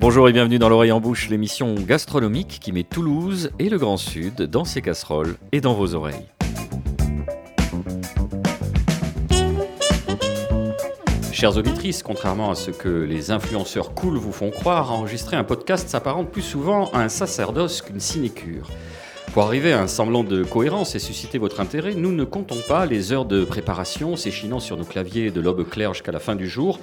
Bonjour et bienvenue dans l'oreille en bouche, l'émission gastronomique qui met Toulouse et le Grand Sud dans ses casseroles et dans vos oreilles. Chères auditrices, contrairement à ce que les influenceurs cool vous font croire, enregistrer un podcast s'apparente plus souvent à un sacerdoce qu'une sinécure. Pour arriver à un semblant de cohérence et susciter votre intérêt, nous ne comptons pas les heures de préparation s'échinant sur nos claviers de l'aube claire jusqu'à la fin du jour,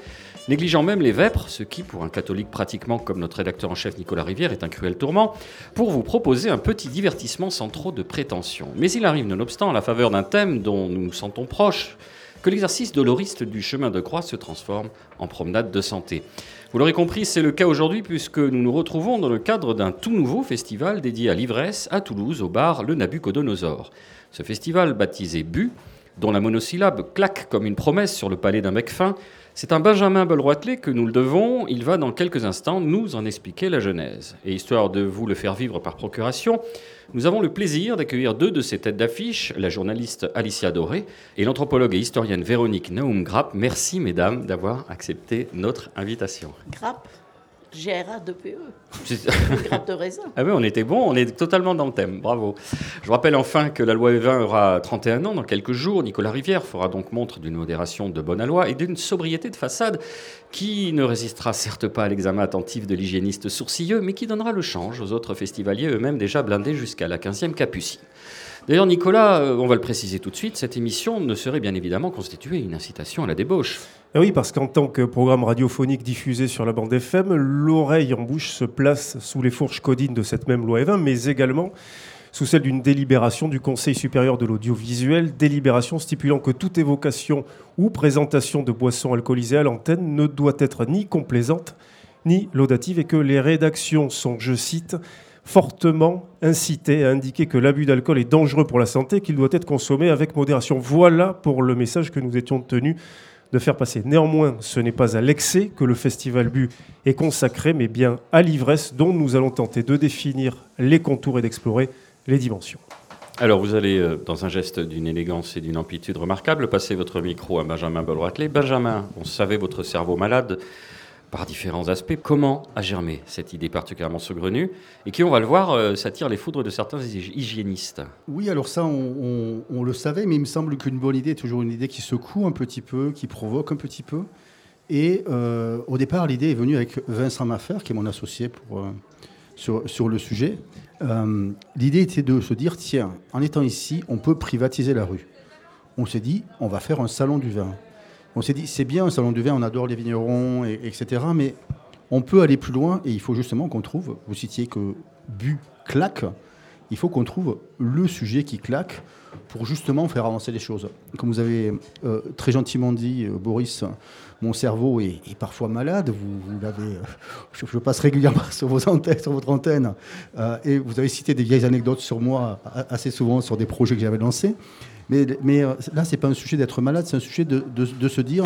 négligeant même les vêpres, ce qui, pour un catholique pratiquement comme notre rédacteur en chef Nicolas Rivière, est un cruel tourment, pour vous proposer un petit divertissement sans trop de prétention. Mais il arrive nonobstant, à la faveur d'un thème dont nous nous sentons proches, que l'exercice doloriste du chemin de croix se transforme en promenade de santé. Vous l'aurez compris, c'est le cas aujourd'hui puisque nous nous retrouvons dans le cadre d'un tout nouveau festival dédié à l'ivresse à Toulouse au bar Le Nabucodonosor. Ce festival baptisé Bu, dont la monosyllabe claque comme une promesse sur le palais d'un mec fin, c'est un Benjamin Belroitelet que nous le devons. Il va dans quelques instants nous en expliquer la genèse. Et histoire de vous le faire vivre par procuration, nous avons le plaisir d'accueillir deux de ces têtes d'affiche, la journaliste Alicia Doré et l'anthropologue et historienne Véronique Naoum Grapp. Merci, mesdames, d'avoir accepté notre invitation. Grappe GRA 2 PE. Grappe de raisin. Ah oui, on était bon, on est totalement dans le thème. Bravo. Je rappelle enfin que la loi E20 aura 31 ans dans quelques jours. Nicolas Rivière fera donc montre d'une modération de bonne loi et d'une sobriété de façade qui ne résistera certes pas à l'examen attentif de l'hygiéniste sourcilleux, mais qui donnera le change aux autres festivaliers eux-mêmes déjà blindés jusqu'à la 15e Capucine. D'ailleurs, Nicolas, euh, on va le préciser tout de suite, cette émission ne serait bien évidemment constituée une incitation à la débauche. Eh oui, parce qu'en tant que programme radiophonique diffusé sur la bande FM, l'oreille en bouche se place sous les fourches codines de cette même loi E20, mais également sous celle d'une délibération du Conseil supérieur de l'audiovisuel, délibération stipulant que toute évocation ou présentation de boissons alcoolisées à l'antenne ne doit être ni complaisante ni laudative et que les rédactions sont, je cite, fortement incitées à indiquer que l'abus d'alcool est dangereux pour la santé qu'il doit être consommé avec modération. Voilà pour le message que nous étions tenus de faire passer. Néanmoins, ce n'est pas à l'excès que le festival Bu est consacré, mais bien à l'ivresse dont nous allons tenter de définir les contours et d'explorer les dimensions. Alors, vous allez, euh, dans un geste d'une élégance et d'une amplitude remarquable, passer votre micro à Benjamin Bolroitelet. Benjamin, on savait votre cerveau malade par différents aspects. Comment a germé cette idée particulièrement saugrenue et qui, on va le voir, euh, s'attire les foudres de certains hygiénistes Oui, alors ça, on, le savait, mais il me semble qu'une bonne idée est toujours une idée qui secoue un petit peu, qui provoque un petit peu. Et euh, au départ, l'idée est venue avec Vincent Maffer, qui est mon associé pour, euh, sur, sur, le sujet. l'idée était de se dire, tiens, en étant ici, on peut privatiser la rue. On s'est dit, on va faire un salon du vin. On s'est dit, c'est bien un salon du vin, on adore les vignerons, et, etc. Mais on peut aller plus loin et il faut justement qu'on trouve, vous citiez que bu claque, il faut qu'on trouve le sujet qui claque pour justement faire avancer les choses. Comme vous avez euh, très gentiment dit, euh, Boris, mon cerveau est, parfois malade. Vous, l'avez, euh, je, passe régulièrement sur, vos antennes, sur votre antenne, et vous avez cité des vieilles anecdotes sur moi assez souvent sur des projets que j'avais lancés. Mais, euh, là, ce n'est pas un sujet d'être malade, c'est un sujet de, se dire,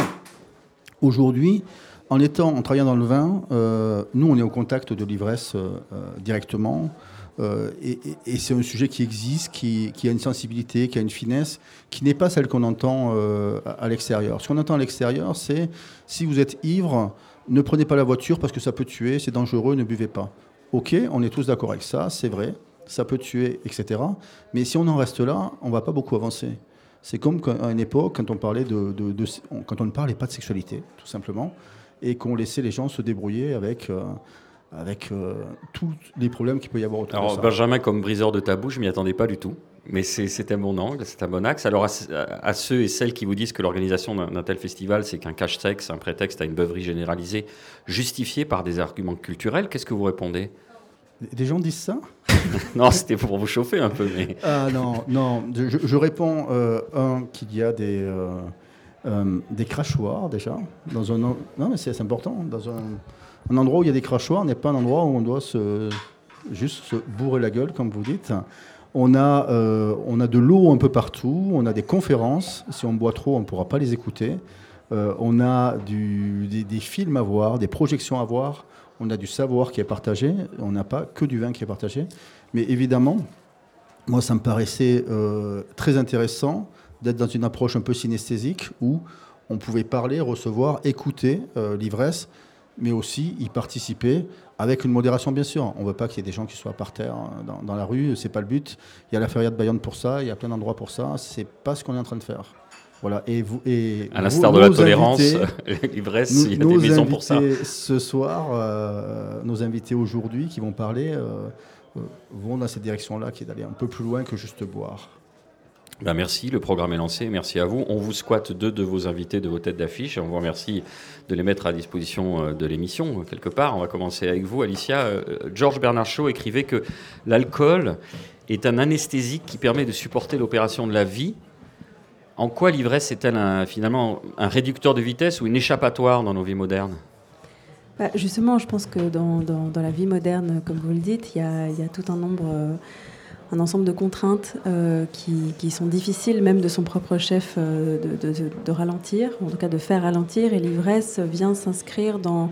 aujourd'hui, en, en travaillant dans le vin, euh, nous, on est au contact de l'ivresse euh, directement. et, c'est un sujet qui existe, qui, a une sensibilité, qui a une finesse, qui n'est pas celle qu'on entend à l'extérieur. Ce qu'on entend à l'extérieur, c'est si vous êtes ivre, ne prenez pas la voiture parce que ça peut tuer, c'est dangereux, ne buvez pas. Ok, on est tous d'accord avec ça, c'est vrai ça peut tuer, etc. Mais si on en reste là, on va pas beaucoup avancer. C'est comme à une époque, quand on, parlait de, quand on ne parlait pas de sexualité, tout simplement, et qu'on laissait les gens se débrouiller avec, euh, avec euh, tous les problèmes qu'il peut y avoir autour Alors, de ça. Benjamin, comme briseur de tabou, je m'y attendais pas du tout. Mais c'est un bon angle, c'est un bon axe. Alors, à, ceux et celles qui vous disent que l'organisation d'un tel festival, c'est qu'un cache-sexe, un prétexte à une beuverie généralisée, justifiée par des arguments culturels, qu'est-ce que vous répondez? Des gens disent ça Non, c'était pour vous chauffer un peu. Mais... Ah non, non. Je, réponds, euh, un, qu'il y a des, euh, euh, des crachoirs déjà. Dans un, non, mais c'est important. Dans un, endroit où il y a des crachoirs n'est pas un endroit où on doit se, juste se bourrer la gueule, comme vous dites. On a, on a de l'eau un peu partout, on a des conférences. Si on boit trop, on ne pourra pas les écouter. on a du, des, des, films à voir, des projections à voir on a du savoir qui est partagé, on n'a pas que du vin qui est partagé. Mais évidemment, moi, ça me paraissait euh, très intéressant d'être dans une approche un peu synesthésique où on pouvait parler, recevoir, écouter euh, l'ivresse mais aussi y participer avec une modération, bien sûr. On ne veut pas qu'il y ait des gens qui soient par terre dans, dans la rue, c'est pas le but. Il y a la feria de Bayonne pour ça, il y a plein d'endroits pour ça. C'est pas ce qu'on est en train de faire. Voilà. Et vous, et à l'instar de la tolérance, l'ivresse, il y a des maisons pour ça. Ce soir, euh, nos invités aujourd'hui qui vont parler euh, vont dans cette direction-là, qui est d'aller un peu plus loin que juste boire. Ben merci, le programme est lancé, merci à vous. On vous squatte deux de vos invités de vos têtes d'affiche et on vous remercie de les mettre à disposition euh, de l'émission quelque part. On va commencer avec vous, Alicia. Euh, Georges Bernard Shaw écrivait que l'alcool est un anesthésique qui permet de supporter l'opération de la vie. En quoi l'ivresse est-elle finalement un réducteur de vitesse ou une échappatoire dans nos vies modernes? Bah, Justement, je pense que dans, la vie moderne, comme vous le dites, il y a, tout un nombre... Euh, un ensemble de contraintes euh, qui, sont difficiles même de son propre chef euh, de, ralentir, en tout cas de faire ralentir. Et l'ivresse vient s'inscrire dans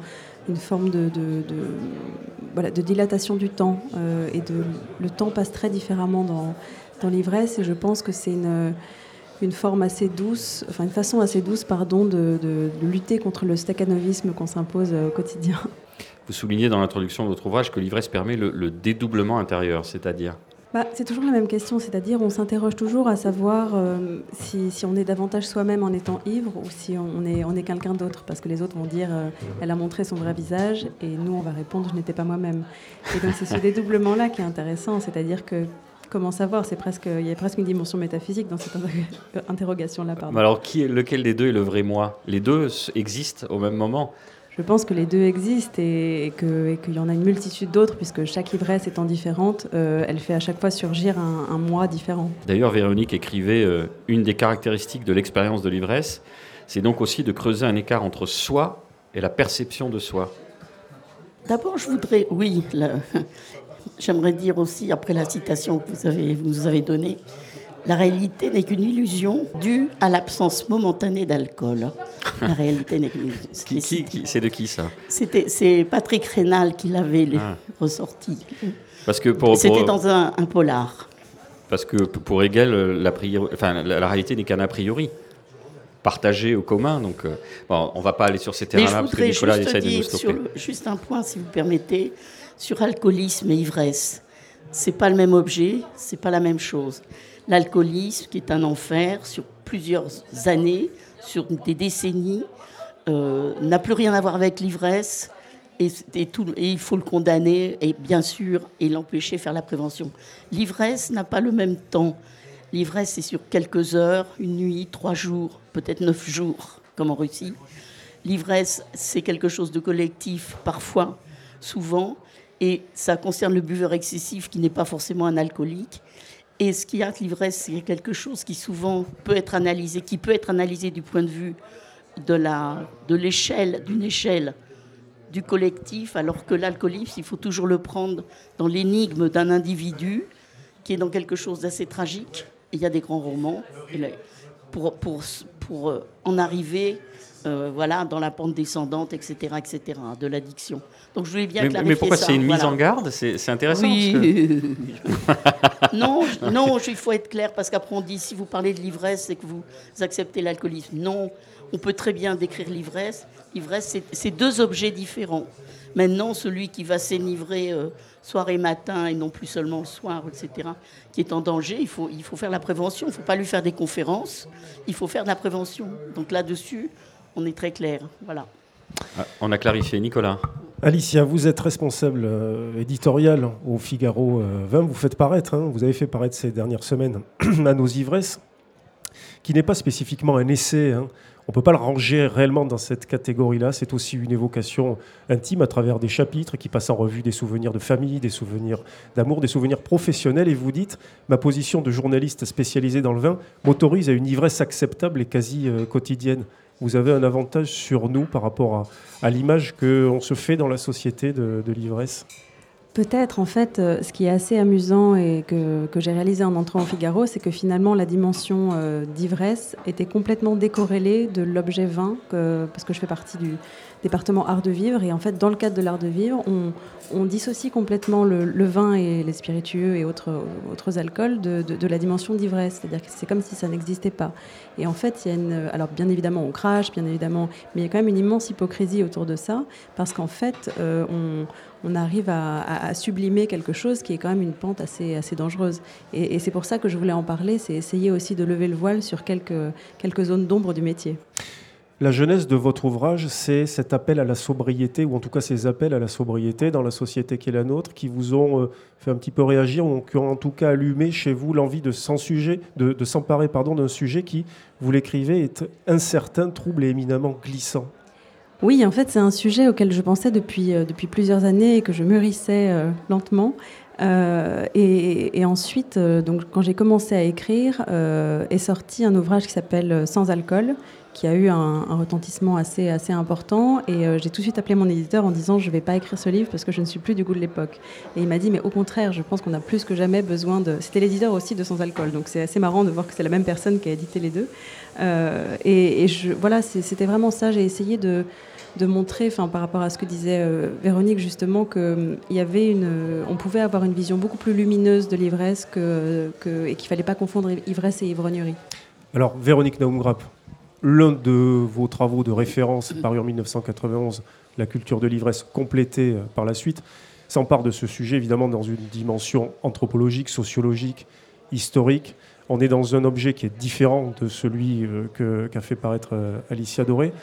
une forme de, dilatation du temps. Et le temps passe très différemment dans, dans l'ivresse. Et je pense que c'est une, une forme assez douce, enfin une façon assez douce, pardon, de, lutter contre le staccanovisme qu'on s'impose au quotidien. Vous soulignez dans l'introduction de votre ouvrage que l'ivresse permet le dédoublement intérieur, c'est-à-dire? Bah, c'est toujours la même question, c'est-à-dire on s'interroge toujours à savoir euh, si, si, on est davantage soi-même en étant ivre ou si on est, on est quelqu'un d'autre, parce que les autres vont dire euh, elle a montré son vrai visage et nous on va répondre je n'étais pas moi-même. Et donc c'est ce dédoublement-là qui est intéressant, c'est-à-dire que comment savoir C'est presque, il y a presque une dimension métaphysique dans cette interrogation-là. Alors qui est, lequel des deux est le vrai moi? Les deux existent au même moment? Je pense que les deux existent et, qu'il y en a une multitude d'autres, puisque chaque ivresse étant différente, euh, elle fait à chaque fois surgir un, moi différent. D'ailleurs, Véronique écrivait euh, une des caractéristiques de l'expérience de l'ivresse, c'est donc aussi de creuser un écart entre soi et la perception de soi. D'abord, je voudrais, oui, j'aimerais dire aussi, après la citation que vous, avez, vous nous avez donnée, la réalité n'est qu'une illusion due à l'absence momentanée d'alcool. La réalité n'est qu'une illusion. C'est de qui ça? C'est Patrick Rénal qui l'avait ah. ressorti. Parce que pour, C'était dans un, polar. Parce que pour Hegel, la, enfin, la, réalité n'est qu'un a priori partagé au commun. Donc, euh, bon, on ne va pas aller sur ces terrains-là parce que Nicolas essaie de nous stopper. juste un point, si vous permettez, sur alcoolisme et ivresse. C'est pas le même objet, c'est pas la même chose l'alcoolisme, qui est un enfer sur plusieurs années, sur des décennies, euh, n'a plus rien à voir avec l'ivresse. Et, il faut le condamner, et bien sûr, et l'empêcher de faire la prévention. L'ivresse n'a pas le même temps. L'ivresse, c'est sur quelques heures, une nuit, trois jours, peut-être neuf jours, comme en Russie. L'ivresse, c'est quelque chose de collectif, parfois, souvent, et ça concerne le buveur excessif qui n'est pas forcément un alcoolique. Et ce qui a l'ivresse, c'est quelque chose qui souvent peut être analysé, qui peut être analysé du point de vue de la de l'échelle, d'une échelle du collectif, alors que l'alcoolisme, il faut toujours le prendre dans l'énigme d'un individu qui est dans quelque chose d'assez tragique. il y a des grands romans pour, pour, pour euh, en arriver euh, voilà, dans la pente descendante, etc., etc., de l'addiction. Donc je voulais bien mais, clarifier Mais pourquoi c'est une mise en garde? C'est intéressant. Oui. non, non, il faut être clair parce qu'après on dit si vous parlez de l'ivresse, c'est que vous acceptez l'alcoolisme. Non, on peut très bien décrire l'ivresse. L'ivresse, c'est deux objets différents. Maintenant, celui qui va s'énivrer euh, soir et matin et non plus seulement le soir, etc., qui est en danger, il faut, il faut faire la prévention. Il ne faut pas lui faire des conférences, il faut faire de la prévention. Donc là-dessus, on est très clair. Voilà. Ah, on a clarifié. Nicolas Alicia, vous êtes responsable euh, éditorial au Figaro 20. Euh, vous faites paraître, hein, vous avez fait paraître ces dernières semaines à nos ivresses, qui n'est pas spécifiquement un essai. Hein. On ne peut pas le ranger réellement dans cette catégorie-là. C'est aussi une évocation intime à travers des chapitres qui passent en revue des souvenirs de famille, des souvenirs d'amour, des souvenirs professionnels. Et vous dites, ma position de journaliste spécialisé dans le vin m'autorise à une ivresse acceptable et quasi euh, quotidienne vous avez un avantage sur nous par rapport à, l'image qu'on se fait dans la société de, l'ivresse. Peut-être, en fait, euh, ce qui est assez amusant et que, que j'ai réalisé en entrant au Figaro, c'est que finalement la dimension euh, d'ivresse était complètement décorrélée de l'objet vin, parce que je fais partie du département art de vivre. Et en fait, dans le cadre de l'art de vivre, on, dissocie complètement le, vin et les spiritueux et autres, autres alcools de, la dimension d'ivresse. C'est-à-dire que c'est comme si ça n'existait pas. Et en fait, il y a une. Alors, bien évidemment, on crache, bien évidemment, mais il y a quand même une immense hypocrisie autour de ça, parce qu'en fait, euh, on arrive à, sublimer quelque chose qui est quand même une pente assez, assez dangereuse. Et, c'est pour ça que je voulais en parler, c'est essayer aussi de lever le voile sur quelques, quelques zones d'ombre du métier. La jeunesse de votre ouvrage, c'est cet appel à la sobriété, ou en tout cas ces appels à la sobriété dans la société qui est la nôtre, qui vous ont euh, fait un petit peu réagir, ou qui ont en tout cas allumé chez vous l'envie de s'emparer de, de s'emparer d'un sujet qui, vous l'écrivez, est incertain, trouble et éminemment glissant. Oui, en fait, c'est un sujet auquel je pensais depuis, euh, depuis plusieurs années et que je mûrissais euh, lentement. Euh, et, ensuite, donc, quand j'ai commencé à écrire, est sorti un ouvrage qui s'appelle Sans alcool, qui a eu un, retentissement assez, assez important. Et j'ai tout de suite appelé mon éditeur en disant Je ne vais pas écrire ce livre parce que je ne suis plus du goût de l'époque. Et il m'a dit Mais au contraire, je pense qu'on a plus que jamais besoin de. C'était l'éditeur aussi de Sans alcool. Donc c'est assez marrant de voir que c'est la même personne qui a édité les deux. et, et voilà, c'était vraiment ça. J'ai essayé de montrer, par rapport à ce que disait euh, Véronique justement, euh, on pouvait avoir une vision beaucoup plus lumineuse de l'ivresse que, que, et qu'il fallait pas confondre ivresse et ivrognerie. Alors, Véronique Naumgrap, l'un de vos travaux de référence paru en 1991, La culture de l'ivresse, complété euh, par la suite, s'empare de ce sujet évidemment dans une dimension anthropologique, sociologique, historique. On est dans un objet qui est différent de celui qu'a fait paraître Alicia Doré.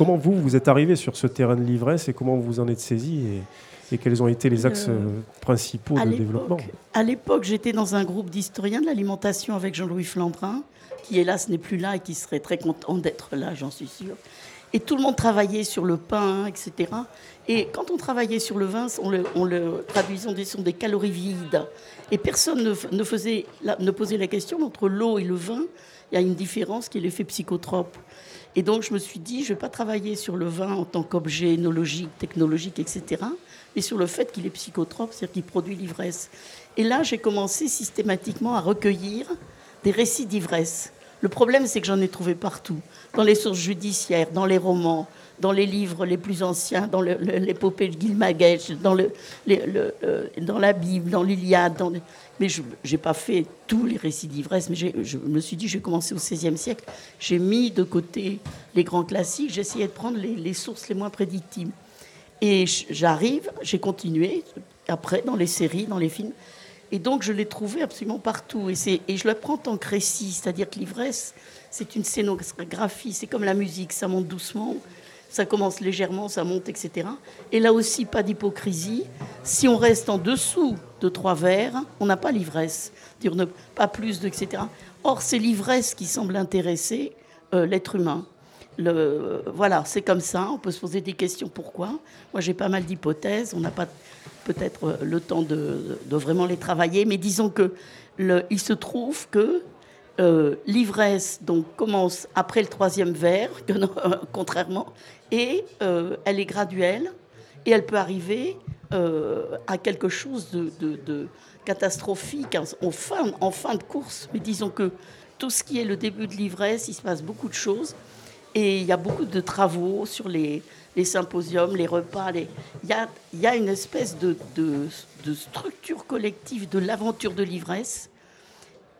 Comment vous, vous êtes arrivé sur ce terrain de l'ivresse et comment vous en êtes saisi et, quels ont été les axes euh, euh, principaux de développement? À l'époque, j'étais dans un groupe d'historiens de l'alimentation avec Jean-Louis Flandrin, qui hélas n'est plus là et qui serait très content d'être là, j'en suis sûre. Et tout le monde travaillait sur le pain, etc. Et quand on travaillait sur le vin, on le, on le traduisait des des calories vides. Et personne ne, ne posait la question entre l'eau et le vin. Il y a une différence qui est l'effet psychotrope. Et donc, je me suis dit, je ne vais pas travailler sur le vin en tant qu'objet énologique, technologique, etc., mais sur le fait qu'il est psychotrope, c'est-à-dire qu'il produit l'ivresse. Et là, j'ai commencé systématiquement à recueillir des récits d'ivresse. Le problème, c'est que j'en ai trouvé partout, dans les sources judiciaires, dans les romans, dans les livres les plus anciens, dans l'épopée de Gilgamesh, euh, dans la Bible, dans l'Iliade. Mais je n'ai pas fait tous les récits d'ivresse, mais je me suis dit, je vais commencer au XVIe siècle. J'ai mis de côté les grands classiques, j'ai essayé de prendre les, sources les moins prédictibles. Et j'arrive, j'ai continué, après, dans les séries, dans les films. Et donc, je l'ai trouvé absolument partout. Et, je le prends en tant que récit, c'est-à-dire que l'ivresse, c'est une scénographie, c'est comme la musique, ça monte doucement ça commence légèrement, ça monte, etc. Et là aussi, pas d'hypocrisie. Si on reste en dessous de trois verres, on n'a pas l'ivresse, pas plus de, etc. Or, c'est l'ivresse qui semble intéresser euh, l'être humain. Voilà, c'est comme ça. On peut se poser des questions. Pourquoi? Moi, j'ai pas mal d'hypothèses. On n'a pas peut-être euh, le temps de, vraiment les travailler, mais disons que il se trouve que euh, l'ivresse donc commence après le troisième verre, contrairement, et euh, elle est graduelle et elle peut arriver euh, à quelque chose de, catastrophique en fin de course. Mais disons que tout ce qui est le début de l'ivresse, il se passe beaucoup de choses et il y a beaucoup de travaux sur les, symposiums, les repas. Il, y a, une espèce de, structure collective de l'aventure de l'ivresse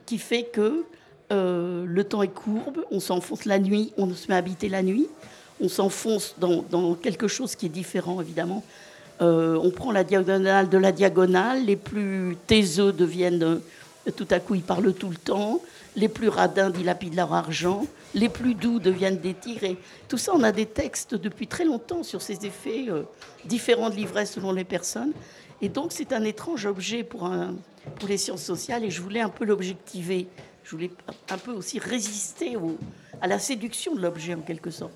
qui fait que euh, le temps est courbe, on s'enfonce la nuit, on se met à habiter la nuit, on s'enfonce dans, quelque chose qui est différent, évidemment. Euh, on prend la diagonale de la diagonale, les plus taiseux deviennent, tout à coup, ils parlent tout le temps, les plus radins dilapident leur argent, les plus doux deviennent des. Tout ça, on a des textes depuis très longtemps sur ces effets différents de l'ivresse selon les personnes. Et donc, c'est un étrange objet pour, pour les sciences sociales, et je voulais un peu l'objectiver je voulais un peu aussi résister à la séduction de l'objet en quelque sorte.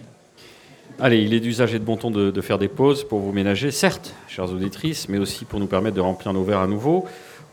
Allez, il est d'usage et de bon ton de, faire des pauses pour vous ménager, certes, chères auditrices, mais aussi pour nous permettre de remplir nos verres à nouveau.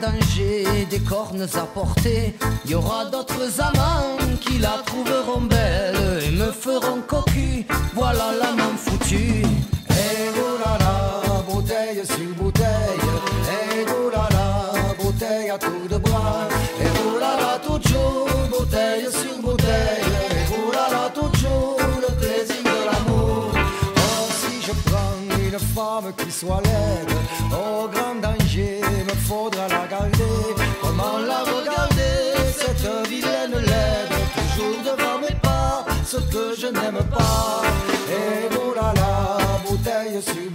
danger des cornes à porter, y aura d'autres amants qui la trouveront belle et me feront cocu. Voilà la main foutue. Et voilà bouteille sur bouteille, et voilà bouteille à tout de bras, et voilà toujours bouteille sur bouteille, et voilà toujours le plaisir de l'amour. Oh, si je prends une femme qui soit laide, au grand danger, faudra la garder. Comment la regarder, cette vilaine laide, toujours devant mes pas, ce que je n'aime pas. Et voilà bouteille sur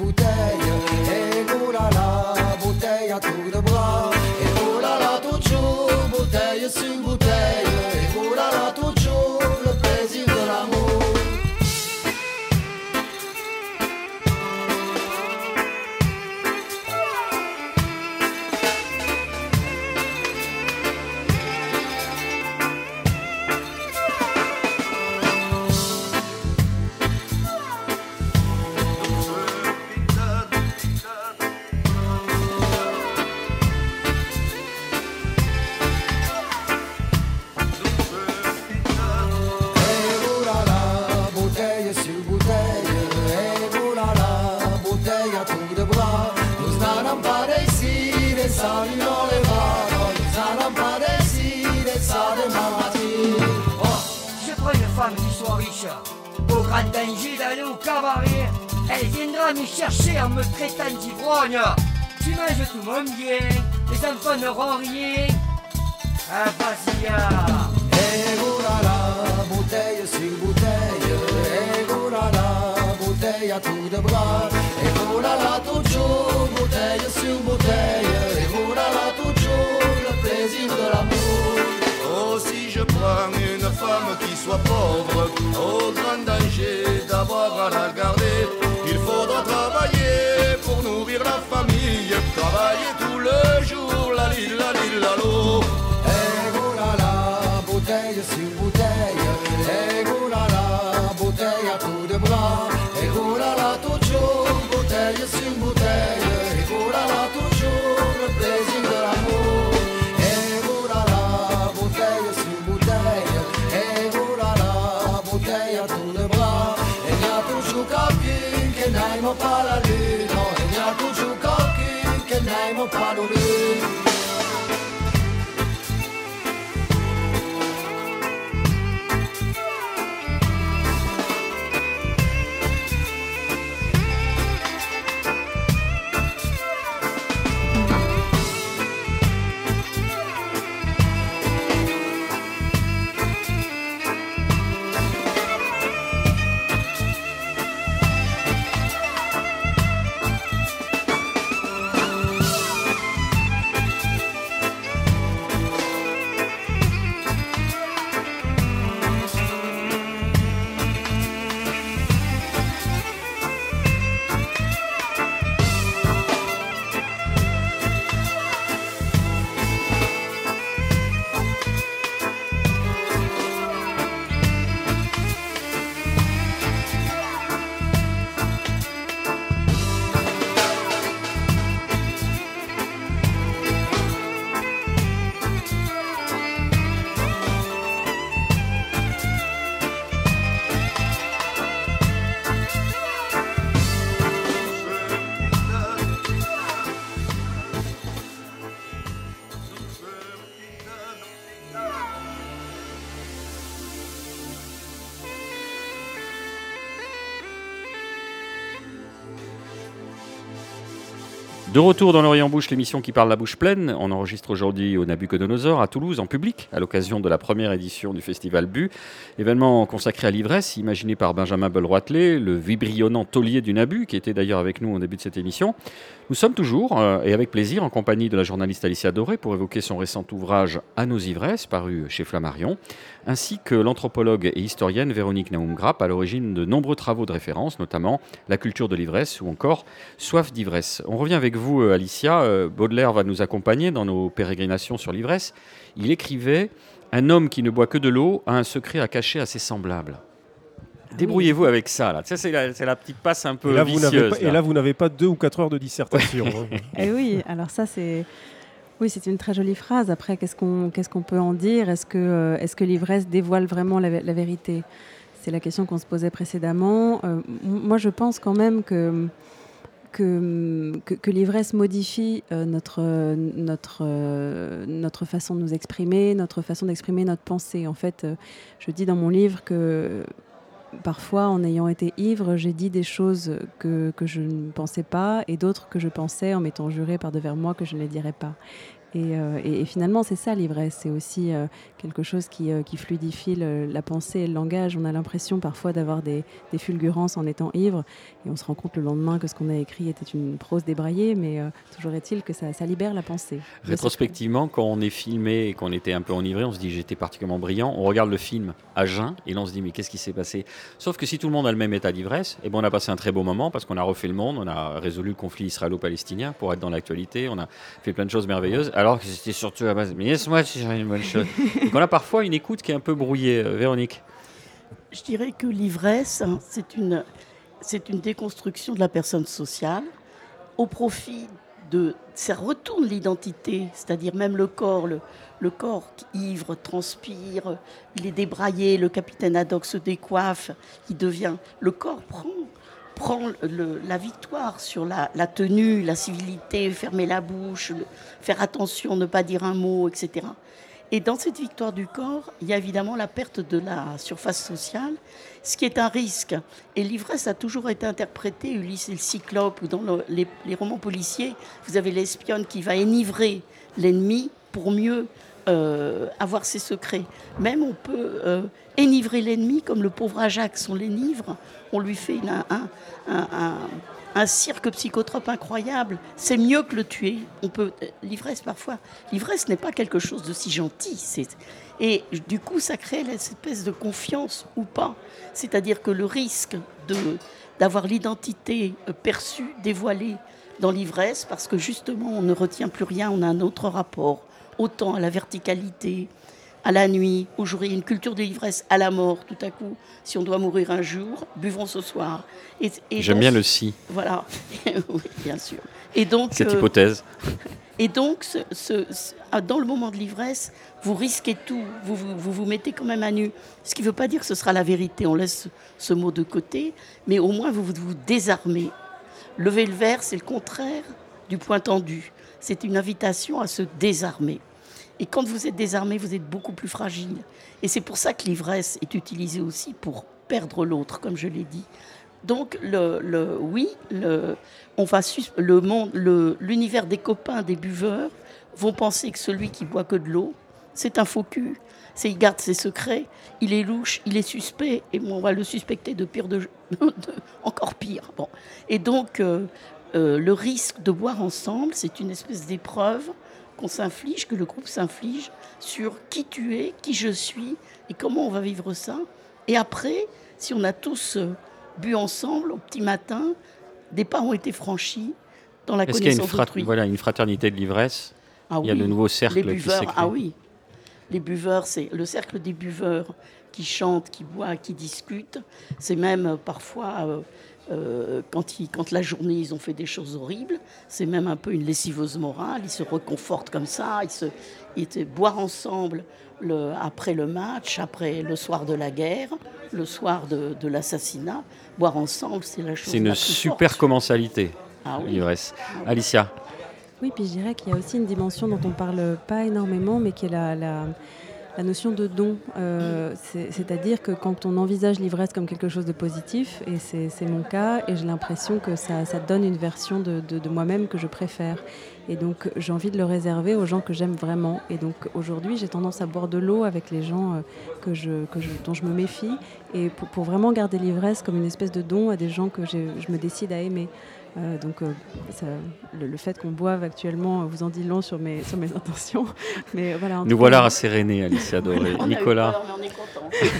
Tu manges tout mon bien, les enfants n'auront rien. Ah, De retour dans l'Orient Bouche, l'émission qui parle la bouche pleine. On enregistre aujourd'hui au Nabucodonosor à Toulouse, en public, à l'occasion de la première édition du festival Bu. Événement consacré à l'ivresse, imaginé par Benjamin Belroitelet, le vibrionnant taulier du Nabu, qui était d'ailleurs avec nous au début de cette émission. Nous sommes toujours, euh, et avec plaisir, en compagnie de la journaliste Alicia Doré pour évoquer son récent ouvrage À nos ivresses, paru chez Flammarion, ainsi que l'anthropologue et historienne Véronique Naum-Grapp, à l'origine de nombreux travaux de référence, notamment La culture de l'ivresse ou encore Soif d'ivresse. On revient avec vous vous, euh, Alicia, euh, Baudelaire va nous accompagner dans nos pérégrinations sur l'ivresse. Il écrivait Un homme qui ne boit que de l'eau a un secret à cacher à ses semblables. Débrouillez-vous avec ça, là. Ça, c'est la, c'est la petite passe un peu Et là, vous n'avez vicieuse. pas, et là, vous n'avez pas deux ou quatre heures de dissertation. hein. Eh oui, alors ça c'est oui, c'est une très jolie phrase. Après, qu'est-ce qu'on peut en dire? Est-ce que euh, est-ce que l'ivresse dévoile vraiment la, vérité? C'est la question qu'on se posait précédemment. Euh, moi, je pense quand même que l'ivresse modifie euh, notre, façon de nous exprimer, notre façon d'exprimer notre pensée. En fait, je dis dans mon livre que parfois, en ayant été ivre, j'ai dit des choses que, que je ne pensais pas et d'autres que je pensais en m'étant juré par devers moi que je ne les dirais pas. Et, euh, et finalement, c'est ça l'ivresse. C'est aussi euh, quelque chose qui, euh, qui fluidifie le- la pensée et le langage. On a l'impression parfois d'avoir des, des fulgurances en étant ivre. Et on se rend compte le lendemain que ce qu'on a écrit était une prose débraillée. Mais euh, toujours est-il que ça, ça libère la pensée. Rétrospectivement, quand on est filmé et qu'on était un peu enivré, on se dit j'étais particulièrement brillant. On regarde le film à jeun et là on se dit mais qu'est-ce qui s'est passé? Sauf que si tout le monde a le même état d'ivresse, eh ben on a passé un très beau moment parce qu'on a refait le monde, on a résolu le conflit israélo-palestinien pour être dans l'actualité, on a fait plein de choses merveilleuses, alors que c'était surtout à base mais laisse-moi si j'ai une bonne chose. On a parfois une écoute qui est un peu brouillée, euh, Véronique. Je dirais que l'ivresse, hein, c'est une, c'est une déconstruction de la personne sociale au profit de. Ça retourne l'identité, c'est-à-dire même le corps. Le, corps qui ivre, transpire, il est débraillé, le capitaine Haddock se décoiffe, il devient. Le corps prend, prend la victoire sur la, tenue, la civilité, fermer la bouche, faire attention, ne pas dire un mot, etc. Et dans cette victoire du corps, il y a évidemment la perte de la surface sociale, ce qui est un risque. Et l'ivresse a toujours été interprétée, Ulysse et le Cyclope, ou dans le- les, les romans policiers, vous avez l'espionne qui va enivrer l'ennemi pour mieux euh, avoir ses secrets. Même on peut euh, enivrer l'ennemi, comme le pauvre Ajax, on l'enivre, on lui fait un, un- un- cirque psychotrope incroyable. C'est mieux que le tuer. On peut euh, l'ivresse parfois. L'ivresse n'est pas quelque chose de si gentil. Et du coup ça crée cette espèce de confiance ou pas. C'est-à-dire que le risque d'avoir l'identité euh, perçue, dévoilée dans l'ivresse, parce que justement on ne retient plus rien, on a un autre rapport, autant à la verticalité, à la nuit, au jour, il y a une culture de l'ivresse, à la mort, tout à coup. Si on doit mourir un jour, buvons ce soir. Et, et J'aime bien le si, Voilà, oui, bien sûr. Et donc, cette euh, hypothèse. et donc, ce- ce- ce- ah, dans le moment de l'ivresse, vous risquez tout, vous vous, vous vous mettez quand même à nu. Ce qui ne veut pas dire que ce sera la vérité, on laisse ce, mot de côté, mais au moins vous vous, vous désarmez. Lever le verre, c'est le contraire du point tendu. C'est une invitation à se désarmer. Et quand vous êtes désarmé, vous êtes beaucoup plus fragile. Et c'est pour ça que l'ivresse est utilisée aussi pour perdre l'autre, comme je l'ai dit. Donc, le, oui, le, on va le monde, l'univers des copains des buveurs vont penser que celui qui boit que de l'eau, c'est un faux cul. C'est, il garde ses secrets, il est louche, il est suspect, et on va le suspecter de pire, de, de- encore pire. Bon. Et donc, euh, euh, le risque de boire ensemble, c'est une espèce d'épreuve qu'on s'inflige, que le groupe s'inflige sur qui tu es, qui je suis, et comment on va vivre ça. Et après, si on a tous euh, bu ensemble au petit matin, des pas ont été franchis dans la Est-ce qu'il y a une, connaissance frat- d'autrui. voilà, une fraternité de l'ivresse Ah Il y a oui. le nouveau cercle Les buveurs, ah oui. Les buveurs, c'est le cercle des buveurs qui chantent, qui boivent, qui discutent. C'est même euh, parfois, euh, euh, quand, ils- quand la journée, ils ont fait des choses horribles, c'est même un peu une lessiveuse morale. Ils se reconfortent comme ça, ils se, ils boivent ensemble le, après le match, après le soir de la guerre, le soir de, de l'assassinat. Boire ensemble, c'est la chose C'est une la plus super forte. commensalité, Ah oui. l'ivresse. Alicia, Oui, puis je dirais qu'il y a aussi une dimension dont on parle pas énormément, mais qui est la, la, la notion de don. Euh, c'est- C'est-à-dire que quand on envisage l'ivresse comme quelque chose de positif, et c'est mon cas, et j'ai l'impression que ça, donne une version de, moi-même que je préfère. Et donc j'ai envie de le réserver aux gens que j'aime vraiment. Et donc aujourd'hui, j'ai tendance à boire de l'eau avec les gens euh, que je, dont je me méfie, et pour, vraiment garder l'ivresse comme une espèce de don à des gens que je me décide à aimer. Euh, donc euh, ça- le, le fait qu'on boive actuellement vous en dit long sur mes, sur mes intentions. Mais voilà, Nous voilà rassérénés, Alicia Doré. Nicolas.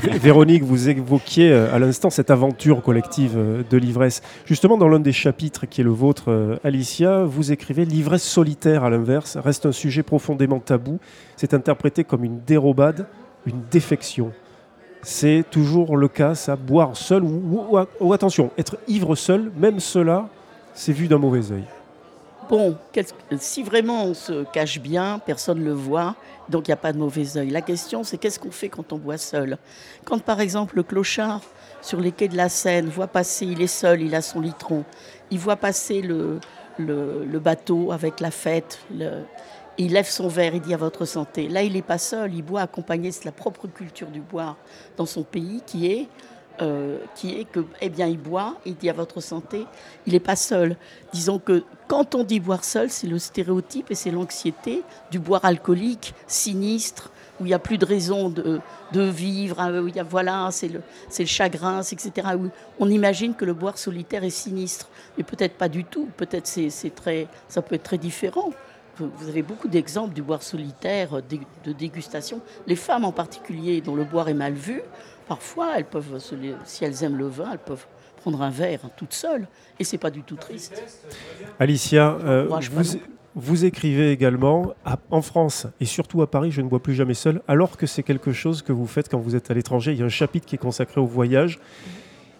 Véronique, vous évoquiez euh, à l'instant cette aventure collective euh, de l'ivresse. Justement, dans l'un des chapitres qui est le vôtre, euh, Alicia, vous écrivez L'ivresse solitaire, à l'inverse, reste un sujet profondément tabou. C'est interprété comme une dérobade, une défection. C'est toujours le cas, ça, boire seul ou, ou- ou- ou attention, être ivre seul, même cela, c'est vu d'un mauvais œil. Bon, si vraiment on se cache bien, personne ne le voit, donc il n'y a pas de mauvais œil. La question, c'est qu'est-ce qu'on fait quand on boit seul? Quand par exemple le clochard sur les quais de la Seine voit passer, il est seul, il a son litron, il voit passer le, bateau avec la fête, il lève son verre, il dit à votre santé. Là, il n'est pas seul, il boit accompagné de la propre culture du boire dans son pays qui est euh, qui est que, eh bien, il boit, il dit à votre santé, il n'est pas seul. Disons que quand on dit boire seul, c'est le stéréotype et c'est l'anxiété du boire alcoolique, sinistre, où il n'y a plus de raison de, de vivre, hein, où il y a, voilà, c'est le, le chagrin, etc. On imagine que le boire solitaire est sinistre, mais peut-être pas du tout. Peut-être c'est, très, ça peut être très différent. Vous avez beaucoup d'exemples du boire solitaire, euh, de dégustation. Les femmes en particulier, dont le boire est mal vu, parfois, elles peuvent, si elles aiment le vin, elles peuvent prendre un verre hein, toutes seules. Et c'est pas du tout triste. Alicia, euh, vous, écrivez également à- en France et surtout à Paris, je ne bois plus jamais seul, alors que c'est quelque chose que vous faites quand vous êtes à l'étranger. Il y a un chapitre qui est consacré au voyage.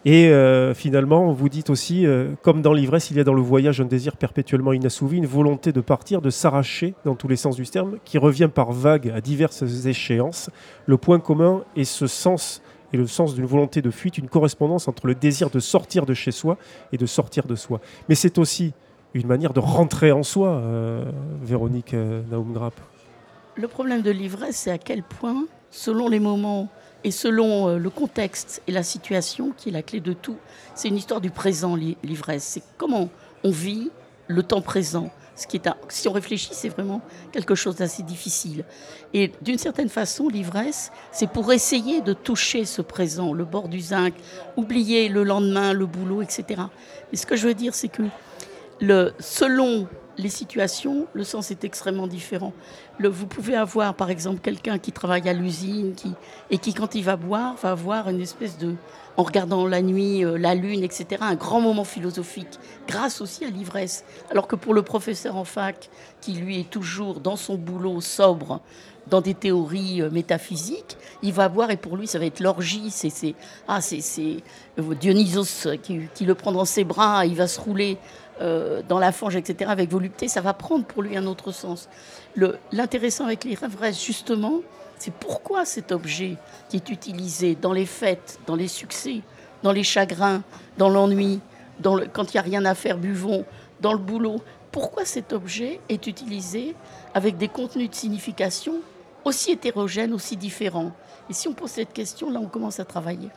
Et euh, finalement, vous dites aussi, euh, comme dans l'ivresse, il y a dans le voyage un désir perpétuellement inassouvi, une volonté de partir, de s'arracher dans tous les sens du terme, qui revient par vagues à diverses échéances. Le point commun est ce sens et le sens d'une volonté de fuite, une correspondance entre le désir de sortir de chez soi et de sortir de soi. Mais c'est aussi une manière de rentrer en soi, euh, Véronique euh, Naumgrap. Le problème de l'ivresse, c'est à quel point, selon les moments et selon euh, le contexte et la situation, qui est la clé de tout, c'est une histoire du présent, l'i- l'ivresse. C'est comment on vit le temps présent. Qui est si on réfléchit, c'est vraiment quelque chose d'assez difficile. Et d'une certaine façon, l'ivresse, c'est pour essayer de toucher ce présent, le bord du zinc, oublier le lendemain, le boulot, etc. Et ce que je veux dire, c'est que selon les situations, le sens est extrêmement différent. Vous pouvez avoir, par exemple, quelqu'un qui travaille à l'usine et qui, quand il va boire, va avoir une espèce de, en regardant la nuit, euh, la lune, etc., un grand moment philosophique, grâce aussi à l'ivresse. Alors que pour le professeur en fac, qui lui est toujours dans son boulot sobre, dans des théories euh, métaphysiques, il va boire et pour lui, ça va être l'orgie. C'est, ah, c'est, euh, Dionysos qui, le prend dans ses bras, il va se rouler dans la fange, etc., avec volupté, ça va prendre pour lui un autre sens. L'intéressant avec l'ivresse, justement, c'est pourquoi cet objet qui est utilisé dans les fêtes, dans les succès, dans les chagrins, dans l'ennui, quand il n'y a rien à faire, buvons, dans le boulot, pourquoi cet objet est utilisé avec des contenus de signification aussi hétérogènes, aussi différents? Et si on pose cette question, là, on commence à travailler.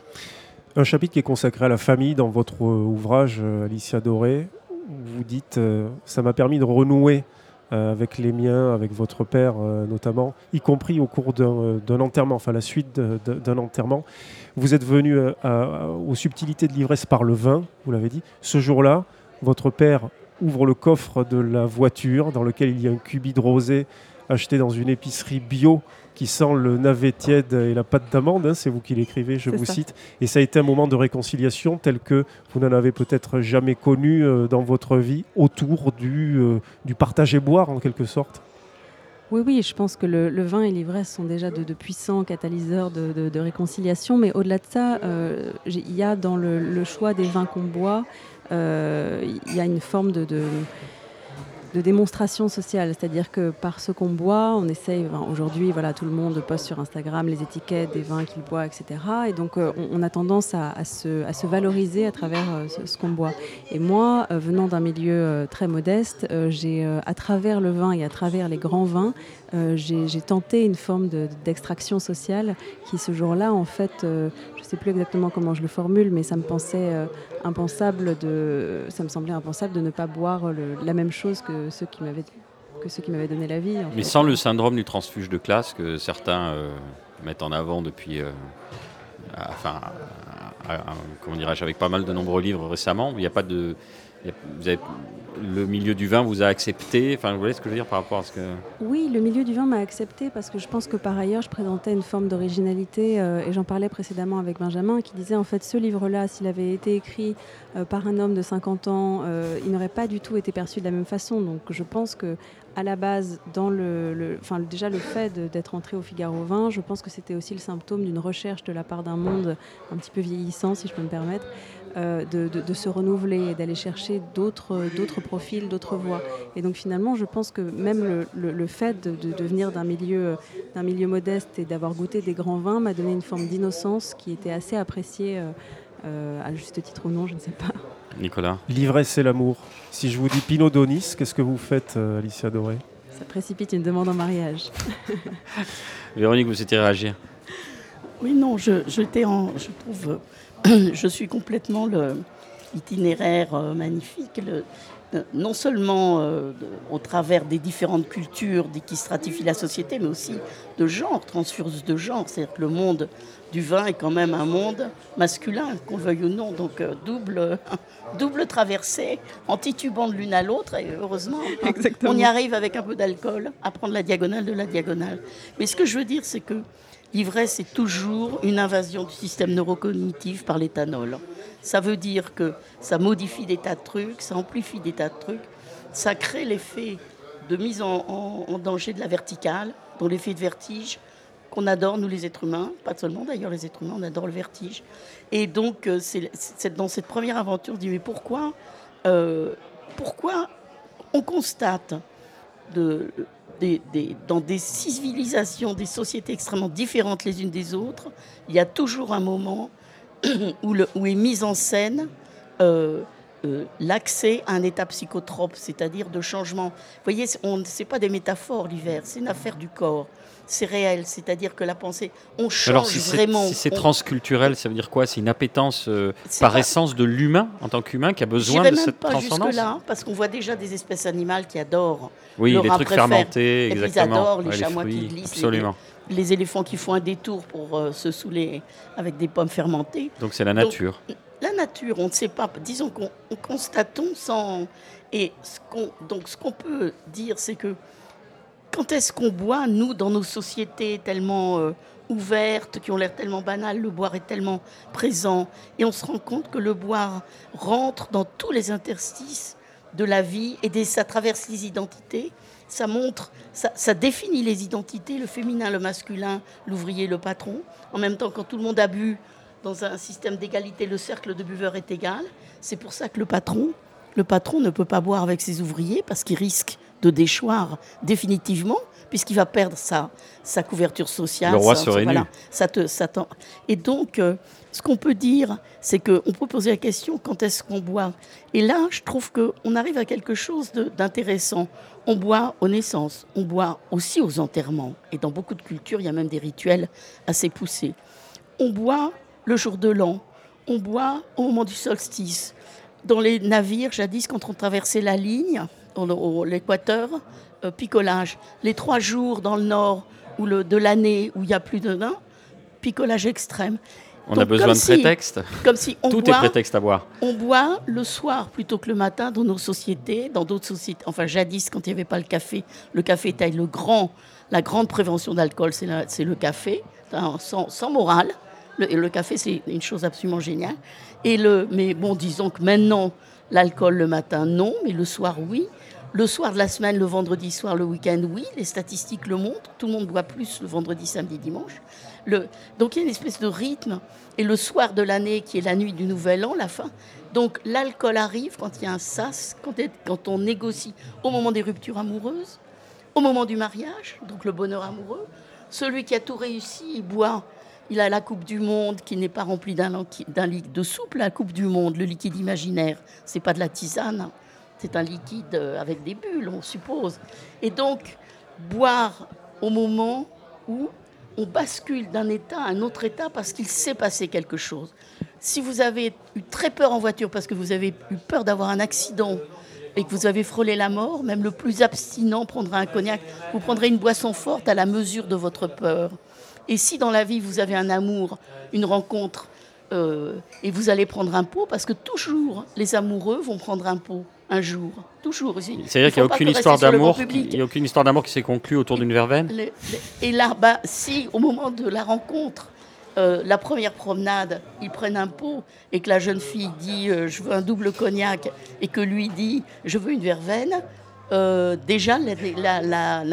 Un chapitre qui est consacré à la famille dans votre ouvrage, euh, Alicia Doré. Vous dites euh, Ça m'a permis de renouer avec les miens, avec votre père euh, notamment, y compris au cours d'un euh, enterrement, enfin la suite d'un enterrement. Vous êtes venu euh, aux subtilités de l'ivresse par le vin, vous l'avez dit. Ce jour-là, votre père ouvre le coffre de la voiture dans lequel il y a un cubi de rosé acheté dans une épicerie bio qui sent le navet tiède et la pâte d'amande, hein, c'est vous qui l'écrivez, je vous ça. cite. Et ça a été un moment de réconciliation tel que vous n'en avez peut-être jamais connu euh, dans votre vie autour du, euh, du partage et boire en quelque sorte. Oui, oui, je pense que le, le vin et l'ivresse sont déjà de, de puissants catalyseurs de, de- de réconciliation, mais au-delà de ça, euh, il y a dans le, le choix des vins qu'on boit, euh, il y a une forme de, de- démonstration sociale, c'est-à-dire que par ce qu'on boit, on essaye, aujourd'hui, voilà, tout le monde poste sur Instagram les étiquettes des vins qu'il boit, etc. Et donc, euh, on, a tendance à, se, valoriser à travers euh, ce, qu'on boit. Et moi, euh, venant d'un milieu très modeste, j'ai, à travers le vin et à travers les grands vins, j'ai tenté une forme de- d'extraction sociale qui, ce jour-là, en fait, sais plus exactement comment je le formule, mais ça me pensait euh, impensable de, ça me semblait impensable de ne pas boire le- la même chose que ceux qui m'avaient que ceux qui m'avaient donné la vie. en Mais fait. sans le syndrome du transfuge de classe que certains euh, mettent en avant depuis, euh, enfin, comment dirais-je, avec pas mal de nombreux livres récemment, il n'y a pas de, le milieu du vin vous a accepté? Vous voyez ce que je veux dire par rapport à ce que. Oui, le milieu du vin m'a accepté parce que je pense que par ailleurs, je présentais une forme d'originalité euh, et j'en parlais précédemment avec Benjamin qui disait en fait ce livre-là, s'il avait été écrit euh, par un homme de 50 ans, euh, il n'aurait pas du tout été perçu de la même façon. Donc je pense que à la base, le, déjà le fait d'être entré au Figaro 20, je pense que c'était aussi le symptôme d'une recherche de la part d'un monde un petit peu vieillissant, si je peux me permettre, euh, de, de- de se renouveler et d'aller chercher d'autres d'autres profils, d'autres voix. Et donc finalement, je pense que même le, le- le fait de, de- venir d'un milieu, d'un milieu modeste et d'avoir goûté des grands vins m'a donné une forme d'innocence qui était assez appréciée, euh, euh, à juste titre ou non, je ne sais pas. Nicolas L'ivresse et l'amour. Si je vous dis Pinot Donis, qu'est-ce que vous faites, euh, Alicia Doré? Ça précipite une demande en mariage. Véronique, vous souhaitez réagir? Oui, non, je, j'étais en, je trouve, euh, je suis complètement le itinéraire euh, magnifique. le- euh, non seulement euh, de- au travers des différentes cultures qui stratifient la société, mais aussi de genre, transfuse de genre. C'est-à-dire que le monde du vin est quand même un monde masculin, qu'on veuille ou non. Donc double, double traversée, en titubant de l'une à l'autre, et heureusement, on y arrive avec un peu d'alcool à prendre la diagonale de la diagonale. Mais ce que je veux dire, c'est que l'ivresse est toujours une invasion du système neurocognitif par l'éthanol. Ça veut dire que ça modifie des tas de trucs, ça amplifie des tas de trucs, ça crée l'effet de mise en, danger de la verticale, dont l'effet de vertige qu'on adore, nous les êtres humains, pas seulement d'ailleurs les êtres humains, on adore le vertige. Et donc, euh, c'est dans cette première aventure, je dis, mais pourquoi, euh, pourquoi on constate de, dans des civilisations, des sociétés extrêmement différentes les unes des autres, il y a toujours un moment où, est mise en scène euh, euh, l'accès à un état psychotrope, c'est-à-dire de changement. Vous voyez, on- c'est pas des métaphores l'hiver, c'est une affaire du corps. C'est réel, c'est-à-dire que la pensée, on change Alors, si c'est vraiment. si c'est On- transculturel, ça veut dire quoi? C'est une appétence euh, par pas- essence de l'humain, en tant qu'humain, qui a besoin de même cette pas transcendance? jusque-là, parce qu'on voit déjà des espèces animales qui adorent Oui, le les trucs préfère. fermentés, Et puis ils exactement. adorent les Ouais, chamois qui fruits, glissent, les- Absolument. les éléphants qui font un détour pour euh, se saouler avec des pommes fermentées. Donc c'est la Donc, nature. La nature, on ne sait pas. Disons qu'on on constatons sans. Et ce qu'on, donc ce qu'on peut dire, c'est que quand est-ce qu'on boit, nous, dans nos sociétés tellement euh, ouvertes, qui ont l'air tellement banales, le boire est tellement présent, et on se rend compte que le boire rentre dans tous les interstices de la vie et ça traverse les identités. Ça montre, ça, ça définit les identités, le féminin, le masculin, l'ouvrier, le patron. En même temps, quand tout le monde a bu dans un système d'égalité, le cercle de buveurs est égal. C'est pour ça que le patron, le patron ne peut pas boire avec ses ouvriers parce qu'il risque de déchoir définitivement, puisqu'il va perdre sa, sa couverture sociale. Le roi serait nu. ça te, ça t'en- Et donc, euh, ce qu'on peut dire, c'est qu'on peut poser la question quand est-ce qu'on boit? Et là, je trouve qu'on arrive à quelque chose de- d'intéressant. On boit aux naissances, on boit aussi aux enterrements. Et dans beaucoup de cultures, il y a même des rituels assez poussés. On boit le jour de l'an, on boit au moment du solstice. Dans les navires, jadis, quand on traversait la ligne, l'équateur, euh, picolage. Les trois jours dans le nord ou le, de l'année où il y a plus de vin, picolage extrême. On a besoin de si- prétextes. Comme si on Tout est prétexte à boire. on boit le soir plutôt que le matin dans nos sociétés, dans d'autres sociétés. Enfin, jadis, quand il n'y avait pas le café, le café était le grand, la grande prévention d'alcool, c'est le café, sans, sans morale. Le, le café, c'est une chose absolument géniale. Et le, mais bon, disons que maintenant, l'alcool le matin, non, mais le soir, oui. Le soir de la semaine, le vendredi soir, le week-end, oui. Les statistiques le montrent. Tout le monde boit plus le vendredi, samedi, dimanche. Le, donc il y a une espèce de rythme. Et le soir de l'année, qui est la nuit du Nouvel An, la fin. Donc l'alcool arrive quand il y a un sas, quand, on négocie au moment des ruptures amoureuses, au moment du mariage, donc le bonheur amoureux. Celui qui a tout réussi, il boit. Il a la coupe du monde qui n'est pas remplie d'un liquide de soupe, la coupe du monde, le liquide imaginaire. C'est pas de la tisane. C'est un liquide euh, avec des bulles, on suppose. Et donc, boire au moment où on bascule d'un état à un autre état parce qu'il s'est passé quelque chose. Si vous avez eu très peur en voiture parce que vous avez eu peur d'avoir un accident et que vous avez frôlé la mort, même le plus abstinent prendra un cognac. Vous prendrez une boisson forte à la mesure de votre peur. Et si dans la vie vous avez un amour, une rencontre euh, et vous allez prendre un pot parce que toujours les amoureux vont prendre un pot un jour, toujours aussi. C'est-à-dire qu'il n'y a aucune histoire d'amour, il y a aucune histoire d'amour qui s'est conclue autour d'une verveine. et là, bah, si au moment de la rencontre, euh, la première promenade, ils prennent un pot et que la jeune fille dit euh, je veux un double cognac et que lui dit je veux une verveine, euh, déjà la, la,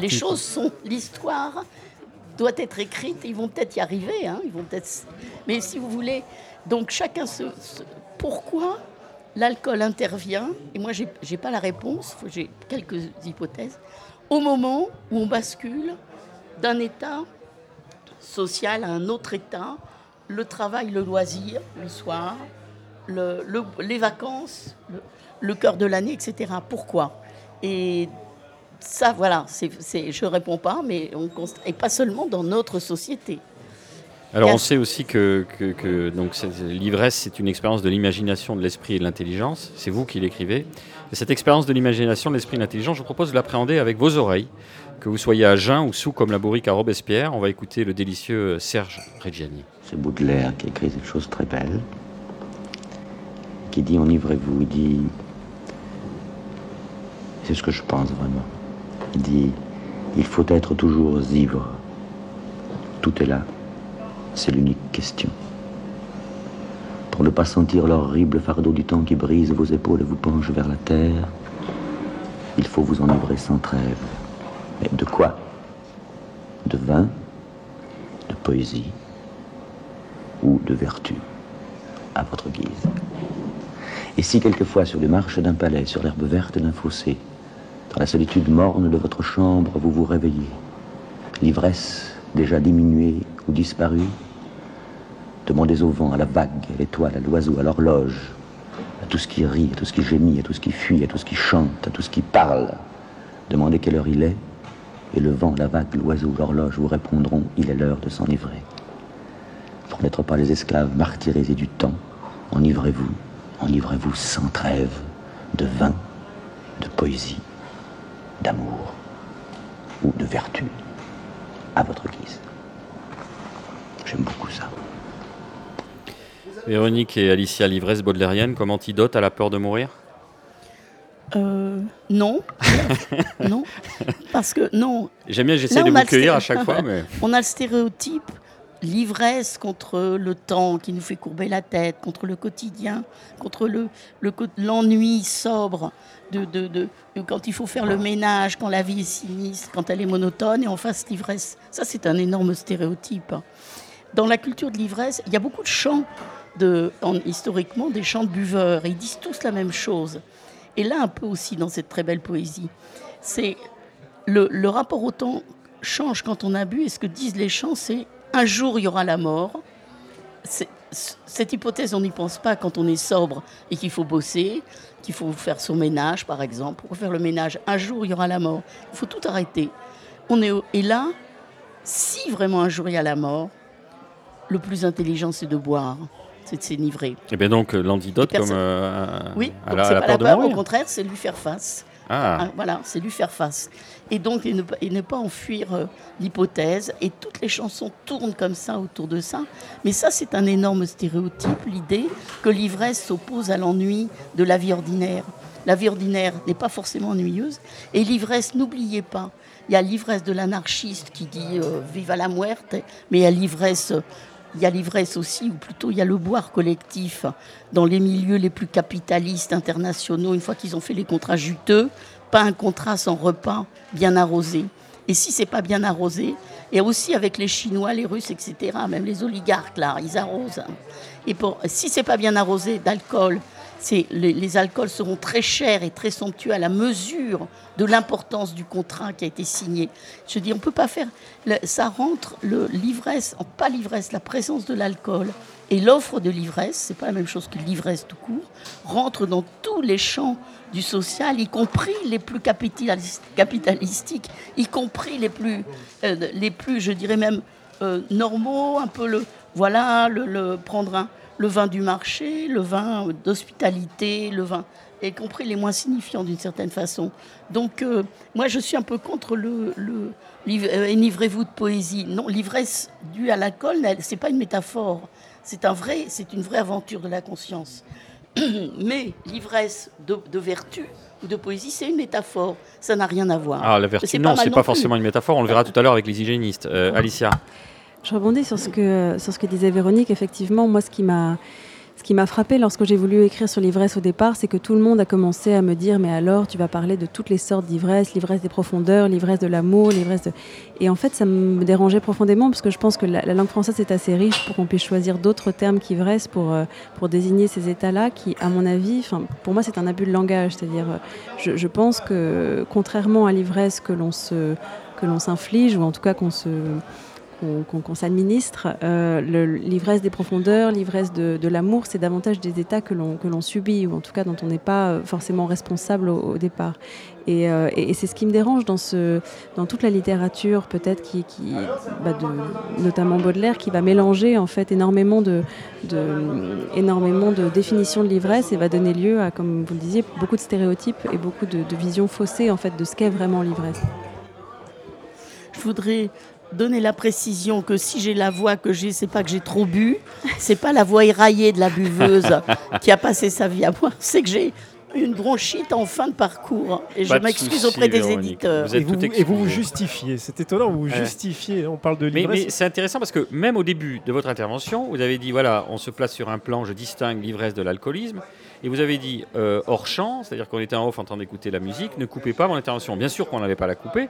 les choses sont l'histoire doit être écrite. Ils vont peut-être y arriver, hein, ils vont peut-être. Mais si vous voulez, donc chacun se, pourquoi l'alcool intervient et moi j'ai n'ai pas la réponse, j'ai quelques hypothèses au moment où on bascule d'un état social à un autre état, le travail, le loisir, le soir, les vacances, le, cœur de l'année, etc. Pourquoi? Et ça, voilà, je ne réponds pas, mais et pas seulement dans notre société. Alors on sait aussi que, l'ivresse, c'est une expérience de l'imagination, de l'esprit et de l'intelligence. C'est vous qui l'écrivez. cette expérience de l'imagination, de l'esprit et de l'intelligence, je vous propose de l'appréhender avec vos oreilles. Que vous soyez à jeun ou sous comme la bourrique à Robespierre, on va écouter le délicieux Serge Reggiani. C'est Baudelaire qui écrit cette chose très belle, qui dit enivrez-vous, il dit, c'est ce que je pense vraiment, il dit, il faut être toujours ivre, tout est là, c'est l'unique question. Pour ne pas sentir l'horrible fardeau du temps qui brise vos épaules et vous penche vers la terre, il faut vous enivrer sans trêve. Mais de quoi? De vin, de poésie? Ou de vertu, à votre guise. Et si quelquefois sur les marches d'un palais, sur l'herbe verte d'un fossé, dans la solitude morne de votre chambre, vous vous réveillez, l'ivresse déjà diminuée ou disparue, demandez au vent, à la vague, à l'étoile, à l'oiseau, à l'horloge, à tout ce qui rit, à tout ce qui gémit, à tout ce qui fuit, à tout ce qui chante, à tout ce qui parle. Demandez quelle heure il est, et le vent, la vague, l'oiseau, l'horloge vous répondront il est l'heure de s'enivrer. Pour n'être pas les esclaves martyrisés du temps, enivrez-vous, enivrez-vous sans trêve de vin, de poésie, d'amour ou de vertu, à votre guise. J'aime beaucoup ça. Véronique et Alicia, l'ivresse baudelairienne comme antidote à la peur de mourir? Euh, non, non, parce que non. J'aime bien, j'essaie de vous cueillir à chaque fois, mais on a le stéréotype, l'ivresse contre le temps qui nous fait courber la tête, contre le quotidien, contre le l'ennui sobre de, quand il faut faire le ménage, quand la vie est sinistre, quand elle est monotone, et en face l'ivresse. Ça, c'est un énorme stéréotype. Dans la culture de l'ivresse, il y a beaucoup de chants historiquement des chants de buveurs, ils disent tous la même chose et là un peu aussi dans cette très belle poésie. C'est le, rapport au temps change quand on a bu, et ce que disent les chants, c'est un jour il y aura la mort. Cette hypothèse, on n'y pense pas quand on est sobre et qu'il faut bosser, qu'il faut faire son ménage, par exemple. Pour faire le ménage, un jour il y aura la mort. Il faut tout arrêter. On est, et là, si vraiment un jour il y a la mort, le plus intelligent, c'est de boire c'est de s'énivrer. Et eh bien donc euh, l'antidote comme euh, oui, à, la, peur de mourir. Au contraire, c'est lui faire face. Ah. ah. voilà, c'est lui faire face. Et donc, et ne, pas enfuir euh, l'hypothèse. Et toutes les chansons tournent comme ça autour de ça. Mais ça, c'est un énorme stéréotype, l'idée que l'ivresse s'oppose à l'ennui de la vie ordinaire. La vie ordinaire n'est pas forcément ennuyeuse. Et l'ivresse, n'oubliez pas, il y a l'ivresse de l'anarchiste qui dit Viva la muerte, mais il y a l'ivresse il y a l'ivresse aussi, ou plutôt il y a le boire collectif dans les milieux les plus capitalistes internationaux, une fois qu'ils ont fait les contrats juteux, pas un contrat sans repas bien arrosé. Et si c'est pas bien arrosé, et aussi avec les Chinois, les Russes, etc., même les oligarques, là, ils arrosent. Et pour, si c'est pas bien arrosé d'alcool, les, alcools seront très chers et très somptueux à la mesure de l'importance du contrat qui a été signé. Je dis, on ne peut pas faire. ça rentre l'ivresse, pas l'ivresse, la présence de l'alcool et l'offre de l'ivresse, c'est pas la même chose que l'ivresse tout court, rentre dans tous les champs du social, y compris les plus capitalistiques, y compris les plus, euh, les plus je dirais même, euh, normaux, un peu le. Voilà, le prendre un le vin du marché, le vin d'hospitalité, le vin, y compris les moins signifiants d'une certaine façon. Donc, euh, moi, je suis un peu contre le, le euh, enivrez-vous de poésie. Non, l'ivresse due à l'alcool, c'est pas une métaphore. C'est un vrai, c'est une vraie aventure de la conscience. Mais l'ivresse de, de vertu ou de poésie, c'est une métaphore. Ça n'a rien à voir. Ah, la vertu, C'est non, pas c'est non pas plus. forcément une métaphore. On le verra tout à l'heure avec les hygiénistes. Euh, Alicia. Je rebondis sur ce que, sur ce que disait Véronique. Effectivement, moi, ce qui m'a, ce qui m'a frappé lorsque j'ai voulu écrire sur l'ivresse au départ, c'est que tout le monde a commencé à me dire Mais alors, tu vas parler de toutes les sortes d'ivresse, l'ivresse des profondeurs, l'ivresse de l'amour, l'ivresse de. Et en fait, ça me dérangeait profondément parce que je pense que la, la langue française est assez riche pour qu'on puisse choisir d'autres termes qu'ivresse pour, euh, pour désigner ces états-là qui, à mon avis, pour moi, c'est un abus de langage. C'est-à-dire, euh, je, je pense que, contrairement à l'ivresse que l'on que l'on s'inflige, ou en tout cas qu'on se qu'on s'administre. Euh, l'ivresse des profondeurs, l'ivresse de, l'amour, c'est davantage des états que l'on subit, ou en tout cas dont on n'est pas euh, forcément responsable au, départ. Et, euh, et- c'est ce qui me dérange dans, ce, dans toute la littérature, peut-être, qui, bah, notamment Baudelaire, qui va mélanger en fait énormément de, de, énormément de définitions de l'ivresse et va donner lieu à, comme vous le disiez, beaucoup de stéréotypes et beaucoup de, de visions faussées en fait de ce qu'est vraiment l'ivresse. Je voudrais donner la précision que si j'ai la voix que j'ai, c'est pas que j'ai trop bu, c'est pas la voix éraillée de la buveuse qui a passé sa vie à boire, c'est que j'ai une bronchite en fin de parcours et Pas je m'excuse auprès des Véronique. éditeurs. Vous êtes Et vous, tout et vous justifiez. C'est étonnant, vous vous justifiez. On parle de Mais, l'ivresse. mais c'est intéressant parce que même au début de votre intervention, vous avez dit voilà, on se place sur un plan, je distingue l'ivresse de l'alcoolisme. Et vous avez dit euh, hors champ, c'est-à-dire qu'on était en off en train d'écouter la musique, ne coupez pas mon intervention. Bien sûr qu'on n'avait pas la couper,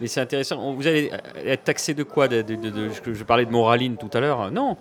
mais c'est intéressant. Vous allez être taxé de quoi de, de- de- de- je, parlais de moraline tout à l'heure. Non,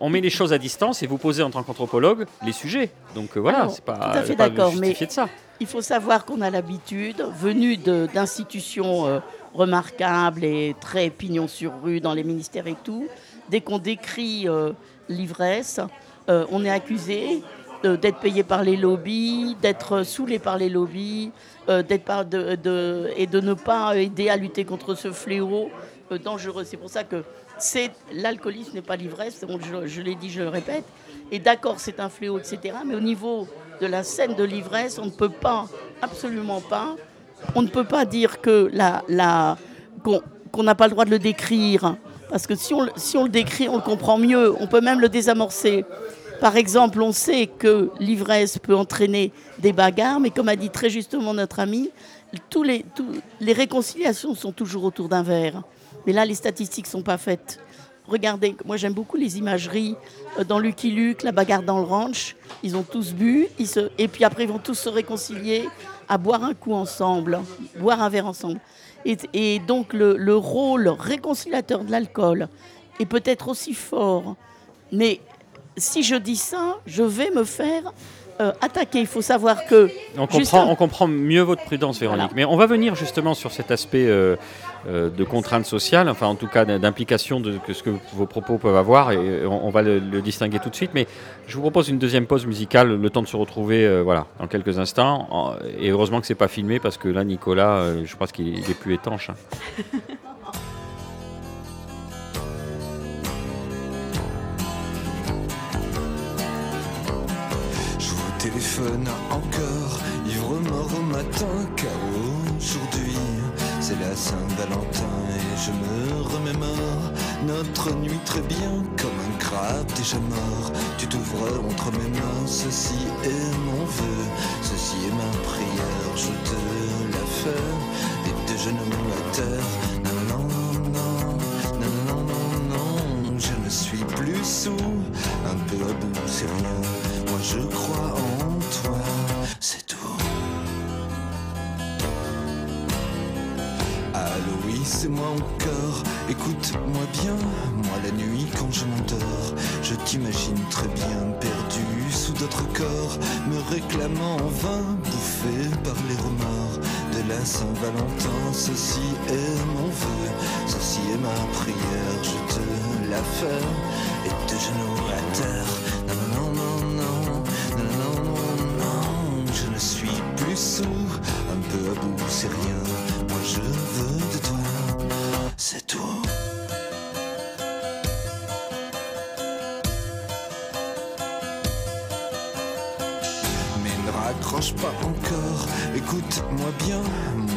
on met les choses à distance et vous posez en tant qu'anthropologue les sujets. Donc euh, voilà, c'est pas, tout à fait d'accord, justifié de ça. Il faut savoir qu'on a l'habitude, venu d'institutions euh, remarquables et très pignon sur rue dans les ministères et tout, dès qu'on décrit euh, l'ivresse, euh, on est accusé euh, d'être payé par les lobbies, d'être saoulé par les lobbies, euh, de, de- et de ne pas aider à lutter contre ce fléau euh, dangereux. C'est pour ça que c'est l'alcoolisme n'est pas l'ivresse, donc je, je l'ai dit, je le répète. Et d'accord, c'est un fléau, etc. Mais au niveau de la scène de l'ivresse, on ne peut pas, absolument pas, on ne peut pas dire que la, la, qu'on n'a pas le droit de le décrire. Parce que si on, si on le décrit, on le comprend mieux. On peut même le désamorcer. Par exemple, on sait que l'ivresse peut entraîner des bagarres, mais comme a dit très justement notre ami, les, réconciliations sont toujours autour d'un verre. Mais là, les statistiques ne sont pas faites. Regardez, moi j'aime beaucoup les imageries euh, dans Lucky Luke, la bagarre dans le ranch. Ils ont tous bu, et puis après ils vont tous se réconcilier à boire un coup ensemble, boire un verre ensemble. Et, et donc le, le rôle réconciliateur de l'alcool est peut-être aussi fort. Mais si je dis ça, je vais me faire euh, attaquer. Il faut savoir que On comprend, on comprend mieux votre prudence, Véronique. Voilà. Mais on va venir justement sur cet aspect euh, euh, de contrainte sociale, enfin en tout cas d'implication de ce que vos propos peuvent avoir, et on, on va le, le distinguer tout de suite. Mais je vous propose une deuxième pause musicale, le temps de se retrouver, voilà, dans quelques instants. Et heureusement que c'est pas filmé parce que là, Nicolas, je pense qu'il est plus étanche. hein. encore, ivre mort au matin, car aujourd'hui c'est la Saint-Valentin et je me remémore notre nuit très bien comme un crabe déjà mort. Tu t'ouvres entre mes mains, ceci est mon vœu, ceci est ma prière, je te la fais, les deux genoux à terre. Non, non, non, non, non, non, non, je ne suis plus sous, un peu à bout, c'est rien. Moi je crois en c'est moi encore. Écoute-moi bien, moi la nuit quand je m'endors, je t'imagine très bien perdu sous d'autres corps, me réclamant en vain, bouffé par les remords de la Saint-Valentin. Ceci est mon vœu, ceci est ma prière, je te la fais, et de genoux à terre. Non, non, non, non, non, non, non, non, je ne suis plus sous, un peu à bout, c'est rien. Moi je veux de toi, bien,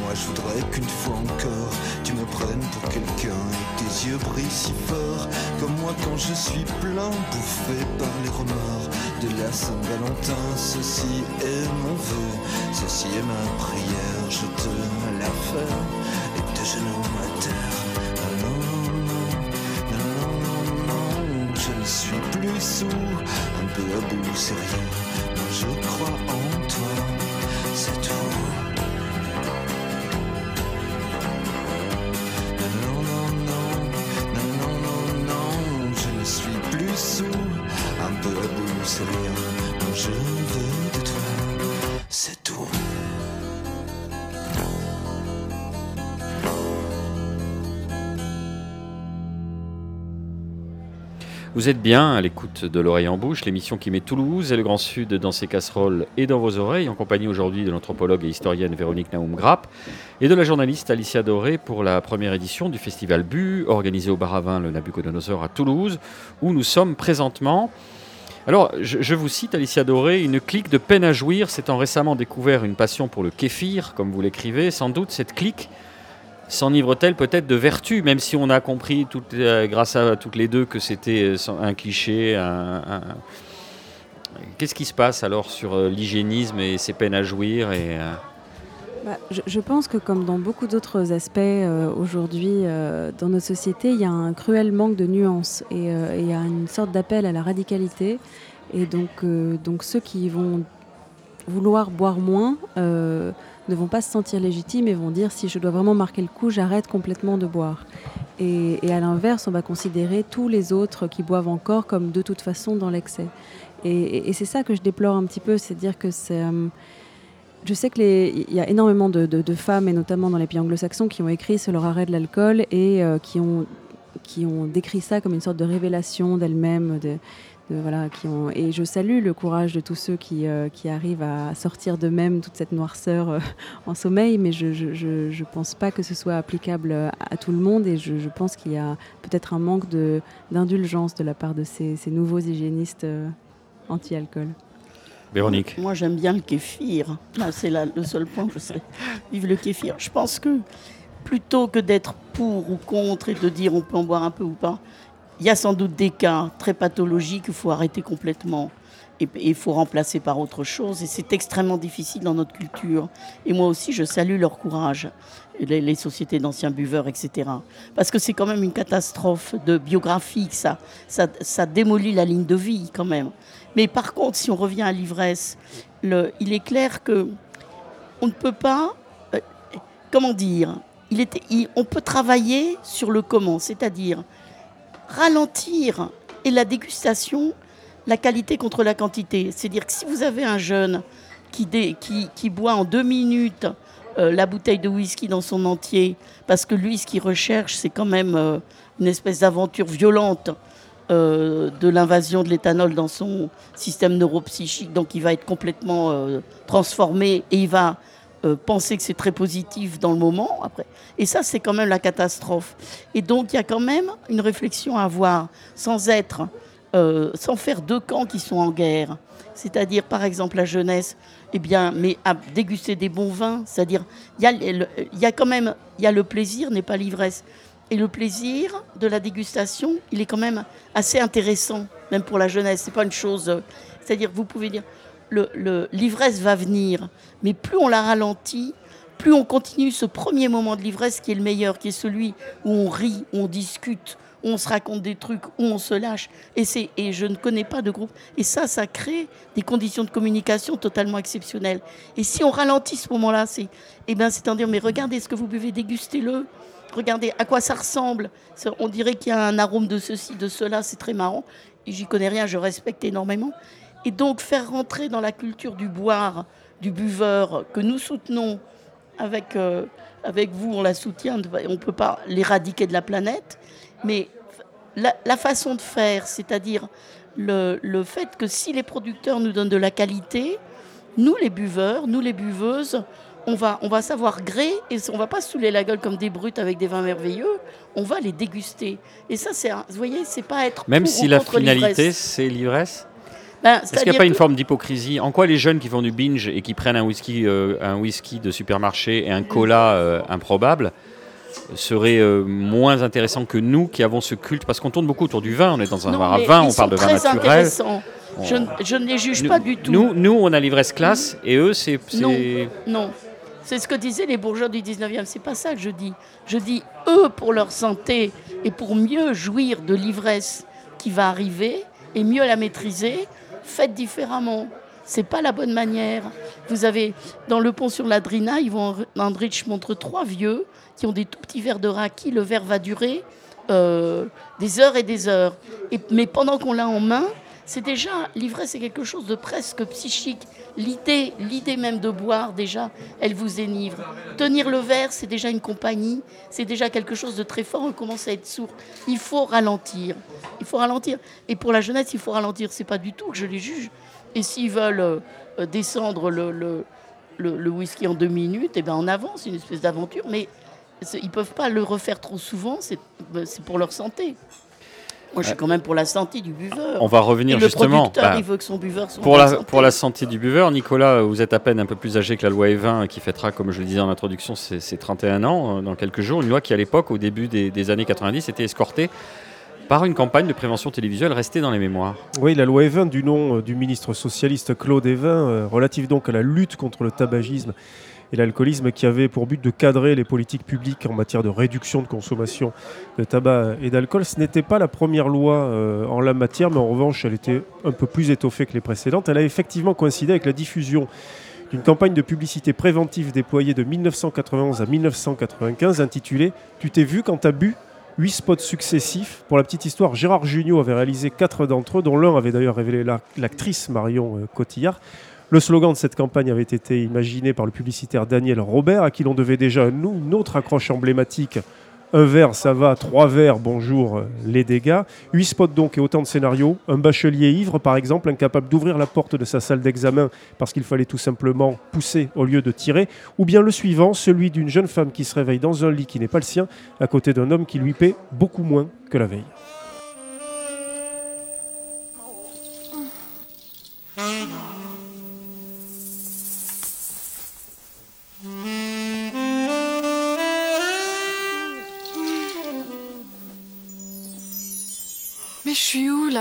moi je voudrais qu'une fois encore tu me prennes pour quelqu'un et tes yeux brillent si fort. Comme moi quand je suis plein, bouffé par les remords de la Saint-Valentin. Ceci est mon vœu, ceci est ma prière. Je te la fais et tes genoux à terre. Ah non, non, non, non, non, je ne suis plus sourd, un peu à bout, c'est rien. Je crois en toi, c'est tout. Vous êtes bien à l'écoute de l'oreille en bouche, l'émission qui met Toulouse et le Grand Sud dans ses casseroles et dans vos oreilles, en compagnie aujourd'hui de l'anthropologue et historienne Véronique Naoum Grapp et de la journaliste Alicia Doré pour la première édition du festival Bu, organisé au bar à vin le Nabucodonosor à Toulouse, où nous sommes présentement. Alors, je, vous cite, Alicia Doré, une clique de peine à jouir s'étant récemment découvert une passion pour le kéfir, comme vous l'écrivez. Sans doute, cette clique s'enivre-t-elle peut-être de vertu, même si on a compris, euh, grâce à toutes les deux, que c'était euh, un cliché. Qu'est-ce qui se passe alors sur euh, l'hygiénisme et ses peines à jouir Bah, je, pense que comme dans beaucoup d'autres aspects euh, aujourd'hui euh, dans nos sociétés, il y a un cruel manque de nuances et euh, il y a une sorte d'appel à la radicalité. Et donc, donc ceux qui vont vouloir boire moins ne vont pas se sentir légitimes et vont dire si je dois vraiment marquer le coup, j'arrête complètement de boire. Et, à l'inverse, on va considérer tous les autres qui boivent encore comme de toute façon dans l'excès. Et, c'est ça que je déplore un petit peu, c'est dire que c'est... je sais qu'il y a énormément de, de- de femmes, et notamment dans les pays anglo-saxons, qui ont écrit sur leur arrêt de l'alcool et euh, qui, ont, qui ont décrit ça comme une sorte de révélation d'elles-mêmes. De, de- voilà, ont, et je salue le courage de tous ceux qui, euh, qui arrivent à sortir d'eux-mêmes toute cette noirceur euh, en sommeil, mais je ne pense pas que ce soit applicable à, tout le monde et je, pense qu'il y a peut-être un manque de- d'indulgence de, la part de ces, ces nouveaux hygiénistes anti-alcool. Véronique Moi, j'aime bien le kéfir. Là, C'est le seul point que je sais. Vive le kéfir. Je pense que plutôt que d'être pour ou contre et de dire on peut en boire un peu ou pas, il y a sans doute des cas très pathologiques qu'il faut arrêter complètement. Et il faut remplacer par autre chose. Et c'est extrêmement difficile dans notre culture. Et moi aussi, je salue leur courage. Les, les sociétés d'anciens buveurs, etc. Parce que c'est quand même une catastrophe de biographique. Ça, ça, ça démolit la ligne de vie quand même. Mais par contre, si on revient à l'ivresse, il est clair que on ne peut pas, euh, comment dire, on peut travailler sur le comment, c'est-à-dire ralentir et la dégustation, la qualité contre la quantité. C'est-à-dire que si vous avez un jeune qui boit en deux minutes euh, la bouteille de whisky dans son entier, parce que lui, ce qu'il recherche, c'est quand même euh, une espèce d'aventure violente euh, de l'invasion de l'éthanol dans son système neuropsychique. Donc il va être complètement euh, transformé et il va euh, penser que c'est très positif dans le moment après. Et ça, c'est quand même la catastrophe. Et donc il y a quand même une réflexion à avoir sans être, sans faire deux camps qui sont en guerre. C'est-à-dire, par exemple, la jeunesse, eh bien, mais à déguster des bons vins, c'est-à-dire, il y, y a quand même, il y a le plaisir, n'est pas l'ivresse. Et le plaisir de la dégustation, il est quand même assez intéressant, même pour la jeunesse. C'est pas une chose. euh, C'est-à-dire, vous pouvez dire, le- le- l'ivresse va venir, mais plus on la ralentit, plus on continue ce premier moment de l'ivresse qui est le meilleur, qui est celui où on rit, où on discute, où on se raconte des trucs, où on se lâche. Et, c'est, et je ne connais pas de groupe. Et ça, ça crée des conditions de communication totalement exceptionnelles. Et si on ralentit ce moment-là, c'est, eh ben, c'est en dire, mais regardez ce que vous buvez, dégustez-le. Regardez à quoi ça ressemble. On dirait qu'il y a un arôme de ceci, de cela, c'est très marrant. Et j'y connais rien, je respecte énormément. Et donc faire rentrer dans la culture du boire, du buveur, que nous soutenons avec, euh, avec vous, on la soutient, on ne peut pas l'éradiquer de la planète, mais la, la façon de faire, c'est-à-dire le, le fait que si les producteurs nous donnent de la qualité, nous les buveurs, nous les buveuses, on va, on va savoir gré et on va pas saouler la gueule comme des brutes avec des vins merveilleux, on va les déguster. Et ça, c'est, vous voyez, c'est pas être Même si la finalité, c'est l'ivresse Ben, Est-ce qu'il n'y a pas une forme d'hypocrisie? En quoi les jeunes qui font du binge et qui prennent un whisky, euh, un whisky de supermarché et un cola euh, improbable seraient euh, moins intéressants que nous qui avons ce culte? Parce qu'on tourne beaucoup autour du vin, on est dans un bar à vin, on parle de vin très naturel. Je, ne- je ne les juge Nous- pas du tout. Nous, nous, on a l'ivresse classe et eux, c'est. c'est- Non, non. C'est ce que disaient les bourgeois du 19e. C'est pas ça que je dis. Je dis eux pour leur santé et pour mieux jouir de l'ivresse qui va arriver et mieux la maîtriser, faites différemment. C'est pas la bonne manière. Vous avez dans le pont sur la Drina, Yvon Andrich montre trois vieux qui ont des tout petits verres de raki. Le verre va durer euh, des heures et des heures. Mais pendant qu'on l'a en main, c'est déjà l'ivresse, c'est quelque chose de presque psychique. L'idée, l'idée même de boire déjà, elle vous énivre. Tenir le verre, c'est déjà une compagnie, c'est déjà quelque chose de très fort. On commence à être sourd. Il faut ralentir. Il faut ralentir. Et pour la jeunesse, il faut ralentir. C'est pas du tout que je les juge. Et s'ils veulent euh, euh, descendre le, whisky en deux minutes, et ben en avance, une espèce d'aventure. Mais ils peuvent pas le refaire trop souvent. C'est c'est pour leur santé. Moi, je suis quand même pour la santé du buveur. On va revenir Et le justement. producteur, bah, il veut que son buveur soit pour la, santé. pour la santé du buveur, Nicolas, vous êtes à peine un peu plus âgé que la loi E20 qui fêtera, comme je le disais en introduction, ses, ses 31 ans euh, dans quelques jours. Une loi qui, à l'époque, au début des, des années 90, était escortée par une campagne de prévention télévisuelle restée dans les mémoires. Oui, la loi Evin du nom euh, du ministre socialiste Claude Evin, euh, relative donc à la lutte contre le tabagisme et l'alcoolisme, qui avait pour but de cadrer les politiques publiques en matière de réduction de consommation de tabac et d'alcool. Ce n'était pas la première loi euh, en la matière, mais en revanche, elle était un peu plus étoffée que les précédentes. Elle a effectivement coïncidé avec la diffusion d'une campagne de publicité préventive déployée de 1991 à 1995 intitulée Tu t'es vu quand t'as bu Huit spots successifs. Pour la petite histoire, Gérard Jugnot avait réalisé quatre d'entre eux, dont l'un avait d'ailleurs révélé la- l'actrice Marion euh, Cotillard. Le slogan de cette campagne avait été imaginé par le publicitaire Daniel Robert, à qui l'on devait déjà un- une autre accroche emblématique. Un verre, ça va, trois verres, bonjour, euh, les dégâts. Huit spots donc et autant de scénarios. Un bachelier ivre, par exemple, incapable d'ouvrir la porte de sa salle d'examen parce qu'il fallait tout simplement pousser au lieu de tirer. Ou bien le suivant, celui d'une jeune femme qui se réveille dans un lit qui n'est pas le sien, à côté d'un homme qui lui paie beaucoup moins que la veille.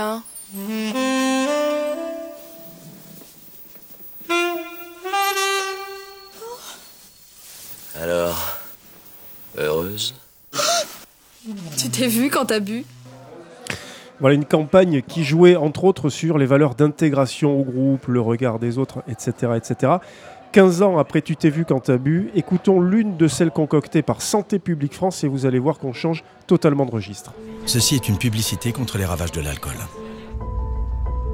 Là Alors, heureuse Tu t'es vu quand t'as bu? Voilà une campagne qui jouait entre autres sur les valeurs d'intégration au groupe, le regard des autres, etc. etc. 15 ans après Tu t'es vu quand t'as bu, écoutons l'une de celles concoctées par Santé publique France et vous allez voir qu'on change totalement de registre. Ceci est une publicité contre les ravages de l'alcool.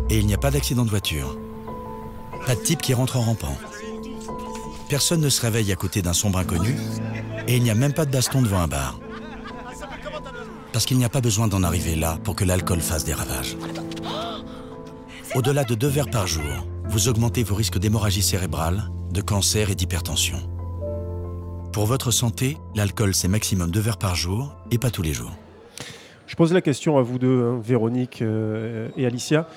Et il n'y a pas d'accident de voiture. Pas de type qui rentre en rampant. Personne ne se réveille à côté d'un sombre inconnu. Et il n'y a même pas de baston devant un bar. Parce qu'il n'y a pas besoin d'en arriver là pour que l'alcool fasse des ravages. Au-delà de deux verres par jour, vous augmentez vos risques d'hémorragie cérébrale, de cancer et d'hypertension. Pour votre santé, l'alcool c'est maximum deux verres par jour et pas tous les jours. Je pose la question à vous deux, hein, Véronique euh, et Alicia.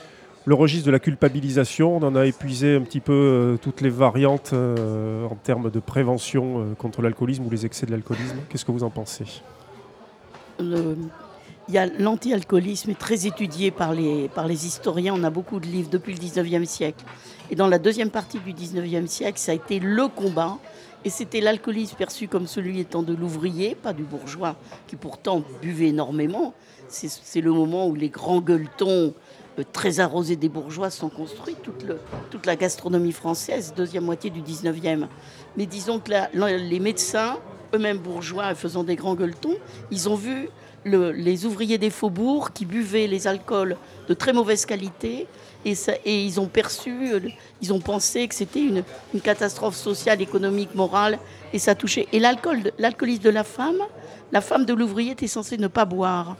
Le registre de la culpabilisation, on en a épuisé un petit peu euh, toutes les variantes euh, en termes de prévention euh, contre l'alcoolisme ou les excès de l'alcoolisme. Qu'est-ce que vous en pensez? Le- il y a l'anti-alcoolisme est très étudié par les, par les historiens. On a beaucoup de livres depuis le 19e siècle. Et dans la deuxième partie du 19e siècle, ça a été le combat. Et c'était l'alcoolisme perçu comme celui étant de l'ouvrier, pas du bourgeois, qui pourtant buvait énormément. C'est le moment où les grands gueuletons euh, très arrosés des bourgeois sont construits, toute, la gastronomie française, deuxième moitié du 19e. Mais disons que les médecins, eux-mêmes bourgeois, faisant des grands gueuletons, ils ont vu le- les ouvriers des faubourgs qui buvaient les alcools de très mauvaise qualité et, ils ont perçu, euh, ils ont pensé que c'était une, catastrophe sociale, économique, morale et ça touchait. Et l'alcool, l'alcoolisme de la femme, la femme de l'ouvrier était censée ne pas boire.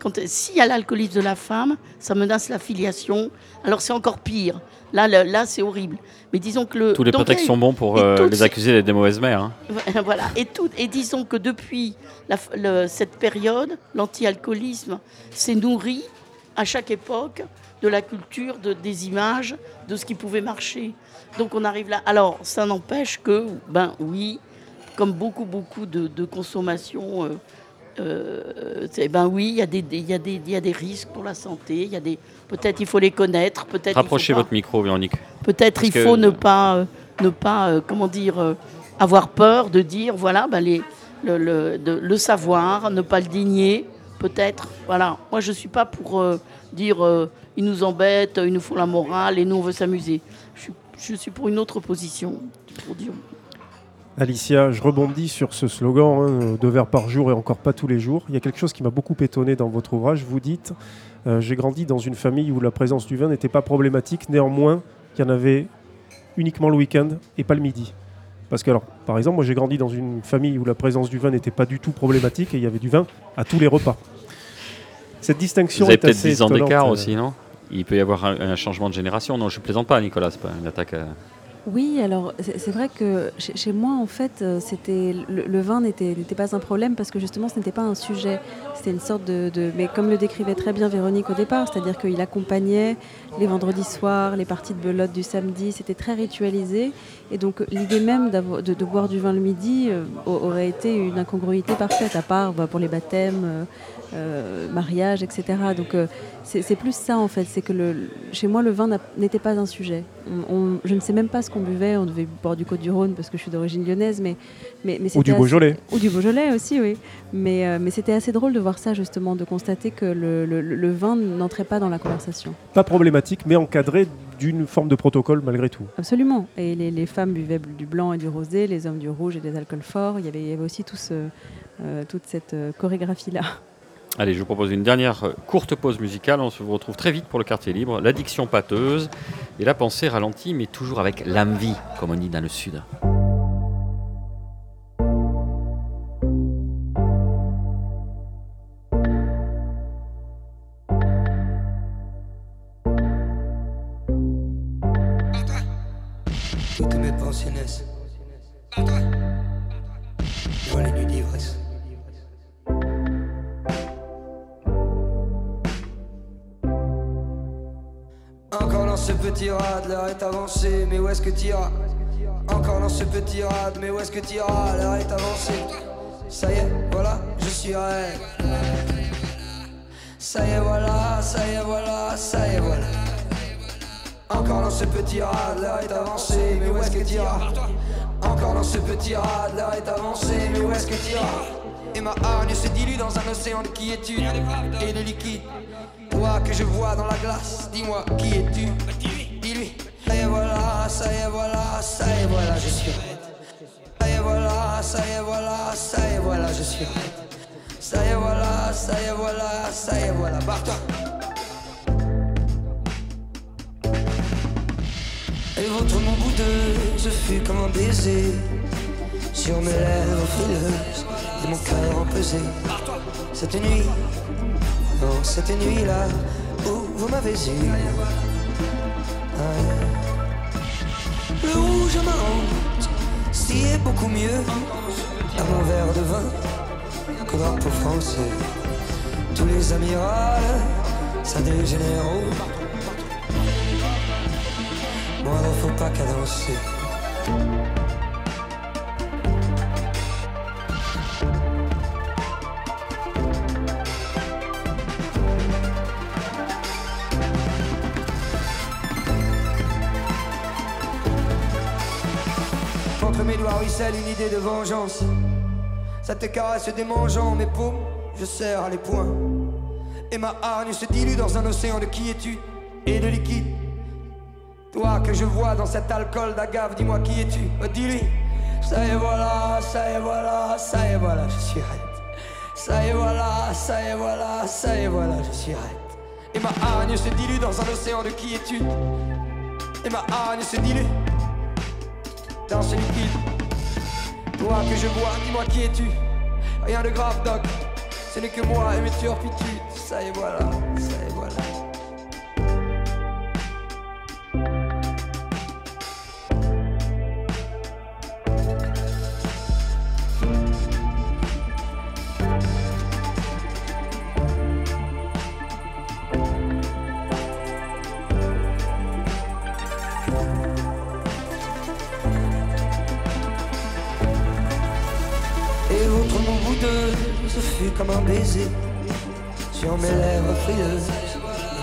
Quand s'il y a l'alcoolisme de la femme, ça menace la filiation. Alors c'est encore pire. Là, là, là, c'est horrible. Mais disons que le Tous les prétextes sont bons pour euh, toutes les accuser d'être des mauvaises mères. hein. voilà. Et, tout, et disons que depuis la f- le- cette période, l'anti-alcoolisme s'est nourri à chaque époque de la culture, de, des images, de ce qui pouvait marcher. Donc on arrive là. Alors ça n'empêche que, ben oui, comme beaucoup, beaucoup de, de consommation, euh, euh, c'est- ben oui, il y, a des- des- il y, a des- il y a des risques pour la santé. Il y a des, peut-être il faut les connaître, peut-être. Rapprochez pas. votre micro, Véronique. Peut-être il que- faut ne pas, euh, ne pas euh, comment dire, avoir peur de dire, voilà, ben les, le, le- de- le savoir, ne pas le digner, peut-être. Voilà. Moi, je ne suis pas pour dire, ils nous embêtent, ils nous font la morale et nous, on veut s'amuser. Je, suis- je suis pour une autre position. Pour dire, Alicia, je rebondis sur ce slogan hein, deux verres par jour et encore pas tous les jours. Il y a quelque chose qui m'a beaucoup étonné dans votre ouvrage. Vous dites euh, J'ai grandi dans une famille où la présence du vin n'était pas problématique. Néanmoins, il y en avait uniquement le week-end et pas le midi. Parce que, alors, par exemple, moi j'ai grandi dans une famille où la présence du vin n'était pas du tout problématique et il y avait du vin à tous les repas. Cette distinction Vous avez est peut-être assez 10 ans étonnante, d'écart euh, aussi, non? Il peut y avoir un, un changement de génération. Non, je plaisante pas, Nicolas, c'est pas une attaque. à- Oui, alors c'est vrai que chez, moi, en fait, euh, c'était le, vin n'était n'était pas un problème parce que justement, ce n'était pas un sujet. C'était une sorte de, de- Mais comme le décrivait très bien Véronique au départ, c'est-à-dire qu'il accompagnait les vendredis soirs, les parties de belote du samedi, c'était très ritualisé. Et donc, l'idée même de, de boire du vin le midi euh, au- aurait été une incongruité parfaite, à part bah, pour les baptêmes. euh, euh, mariage, etc. Donc euh, c'est plus ça en fait, c'est que le, chez moi le vin n'était pas un sujet. On- on- je ne sais même pas ce qu'on buvait, on devait boire du Côte-du-Rhône parce que je suis d'origine lyonnaise, mais, mais, mais Ou du assez- Beaujolais. Ou du Beaujolais aussi, oui. Mais, mais c'était assez drôle de voir ça justement, de constater que le, le- le vin n'entrait pas dans la conversation. Pas problématique, mais encadré d'une forme de protocole malgré tout. Absolument. Et les, les femmes buvaient du blanc et du rosé, les hommes du rouge et des alcools forts. Il y avait, il y avait aussi tout ce, euh, toute cette euh, chorégraphie-là. Allez, je vous propose une dernière euh, courte pause musicale. On se retrouve très vite pour le quartier libre. L'addiction pâteuse et la pensée ralentie, mais toujours avec l'âme-vie, comme on dit dans le sud. Mais où est-ce que t'iras Encore dans ce petit rad, mais où est-ce que t'iras L'heure est avancée. Ça y est, voilà, je suis raide. Ça y est, voilà, ça y est, voilà, ça y est, voilà. Encore dans ce petit rad, l'heure est avancée, mais où est-ce que t'iras Encore dans ce petit rad, l'heure est avancée, mais où est-ce que t'iras Et ma hargne se dilue dans un océan de quiétude et de liquide. Toi que je vois dans la glace, dis-moi qui es-tu ça y est, voilà, ça y est, voilà, je suis raide. Ça y est, voilà, ça y est, voilà, ça y est, voilà, je suis raide. Ça y est, voilà, ça y est, voilà, ça y est, voilà, barre-toi. Et votre mon boudeuse fut comme un baiser Sur mes lèvres frileuses et mon cœur empesé Cette nuit, oh cette nuit-là où vous m'avez eu. Le rouge à ma honte, si est beaucoup mieux À mon verre de vin qu'au drapeau français Tous les amirals, ça des généraux moi, il faut pas cadencer. Une idée de vengeance. Ça te caresse démangeant mes paumes, je serre les poings. Et ma hargne se dilue dans un océan de quiétude et de liquide. Toi que je vois dans cet alcool d'agave, dis-moi qui es-tu? Oh, Dis-lui. Ça y est, voilà, ça y est, voilà, ça y est, voilà, je suis raide. Ça y est, voilà, ça y est, voilà, ça y est, voilà, je suis raide. Et ma hargne se dilue dans un océan de quiétude. Et ma hargne se dilue dans ce liquide. Toi que je vois, dis-moi qui es-tu Rien de grave, doc. Ce n'est que moi et mes turpitudes. Ça y est, voilà, ça y est, fut comme un baiser sur mes lèvres frileuses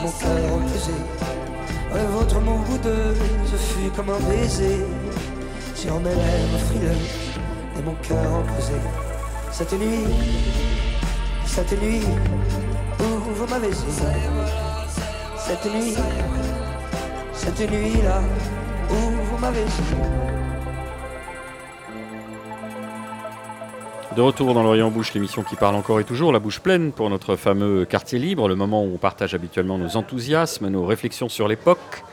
mon cœur. Le vôtre, mon vous deux, ce fut comme un baiser sur mes lèvres frileuses et mon cœur empesé. Cette nuit, cette nuit où vous m'avez dit, cette nuit, cette nuit-là où vous m'avez dit. De retour dans l'Orient Bouche, l'émission qui parle encore et toujours, la bouche pleine pour notre fameux quartier libre, le moment où on partage habituellement nos enthousiasmes, nos réflexions sur l'époque,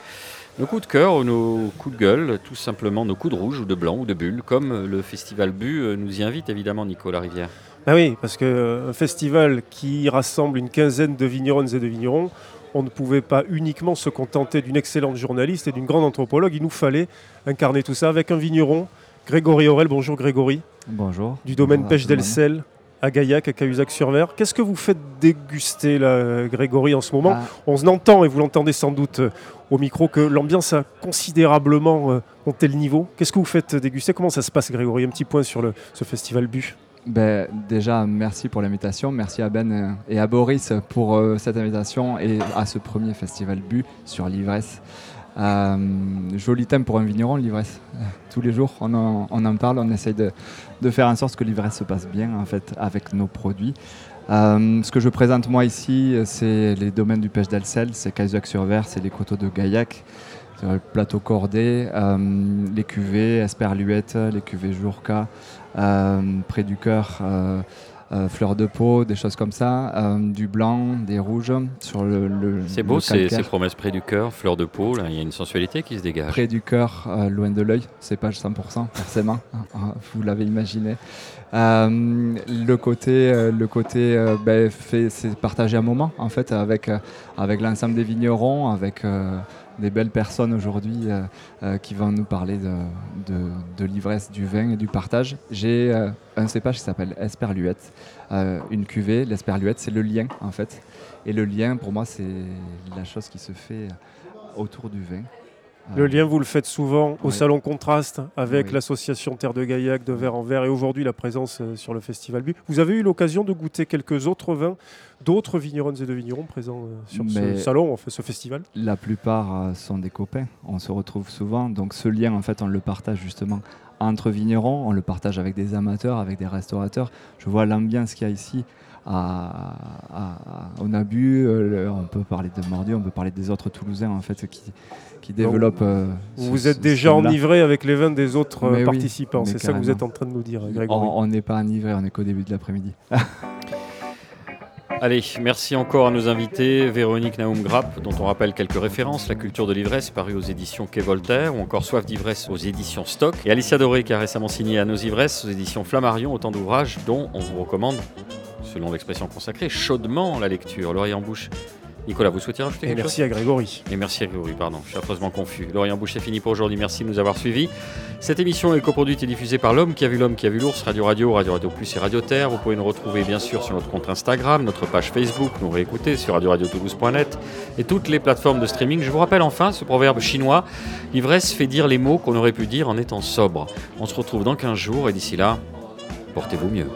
nos coups de cœur ou nos coups de gueule, tout simplement nos coups de rouge ou de blanc ou de bulle, comme le festival Bu nous y invite évidemment Nicolas Rivière. Ah oui, parce qu'un festival qui rassemble une quinzaine de vigneronnes et de vignerons, on ne pouvait pas uniquement se contenter d'une excellente journaliste et d'une grande anthropologue, il nous fallait incarner tout ça avec un vigneron, Grégory Aurel. Bonjour Grégory. Bonjour. Du domaine Bonjour pêche d'Elcel à Gaillac, à Cahuzac-sur-Mer. Qu'est-ce que vous faites déguster, là, Grégory, en ce moment Ah. On entend, et vous l'entendez sans doute euh, au micro, que l'ambiance a considérablement euh, monté le niveau. Qu'est-ce que vous faites déguster? Comment ça se passe, Grégory? Un petit point sur le, ce festival Bu. Ben, déjà, merci pour l'invitation. Merci à Ben euh, et à Boris pour euh, cette invitation et à ce premier festival Bu sur l'ivresse. Euh, joli thème pour un vigneron, l'ivresse. Tous les jours, on en, parle, on essaye de, faire en sorte que l'ivresse se passe bien en fait avec nos produits. Euh, ce que je présente moi ici, c'est les domaines du pêche d'Alcel, c'est Cahuzac-sur-Ver, c'est les coteaux de Gaillac, le plateau cordé, euh, les cuvées Esperluette, les cuvées Jourca, près du cœur, euh, fleurs de peau, des choses comme ça, euh, du blanc, des rouges sur le. le- C'est le beau, ces, calcaire. ces promesses près du cœur, fleur de peau, il y a une sensualité qui se dégage. Près du cœur, euh, loin de l'œil, c'est pas 100%, forcément, vous l'avez imaginé. Le côté, le côté ben, c'est partager un moment, en fait, avec, avec l'ensemble des vignerons, avec des belles personnes aujourd'hui euh, euh, qui vont nous parler de, l'ivresse, du vin et du partage. J'ai euh, un cépage qui s'appelle Esperluette, une cuvée. L'esperluette, c'est le lien, en fait. Et le lien, pour moi, c'est la chose qui se fait autour du vin. Le lien, vous le faites souvent au Oui. Salon Contraste avec Oui. l'association Terre de Gaillac de Verre en Verre et aujourd'hui la présence euh, sur le Festival Bu. Vous avez eu l'occasion de goûter quelques autres vins d'autres vigneronnes et de vignerons présents euh, sur Mais- ce salon, en fait, ce festival? La plupart euh, sont des copains, on se retrouve souvent. Donc ce lien, en fait, on le partage justement entre vignerons, on le partage avec des amateurs, avec des restaurateurs. Je vois l'ambiance qu'il y a ici. À, à- à- on a bu, euh, on peut parler de Mordu, on peut parler des autres Toulousains en fait qui, qui Donc, développent. euh, Vous ce- vous êtes ce déjà enivré avec les vins des autres euh, Mais participants. C'est ça que vous êtes en train de nous dire, Grégory. On on n'est pas enivré, on est qu'au début de l'après-midi. Allez, merci encore à nos invités, Véronique Naoum Grapp, dont on rappelle quelques références, La culture de l'ivresse, paru aux éditions Quai Voltaire, ou encore Soif d'ivresse aux éditions Stock, et Alicia Doré, qui a récemment signé à nos ivresses aux éditions Flammarion, autant d'ouvrages dont on vous recommande, selon l'expression consacrée, chaudement la lecture. L'oreille en bouche. Nicolas, vous souhaitez rajouter Et quelque merci chose à Grégory. Et merci à Grégory, pardon, je suis affreusement confus. L'Orient en bouche, c'est fini pour aujourd'hui. Merci de nous avoir suivis. Cette émission est coproduite et diffusée par l'homme qui a vu l'homme qui a vu l'ours, Radio Radio, Radio Radio Plus et Radio Terre. Vous pouvez nous retrouver bien sûr sur notre compte Instagram, notre page Facebook, nous réécouter sur radioradiotoulouse.net et toutes les plateformes de streaming. Je vous rappelle enfin ce proverbe chinois l'ivresse fait dire les mots qu'on aurait pu dire en étant sobre. On se retrouve dans 15 jours et d'ici là, portez-vous mieux.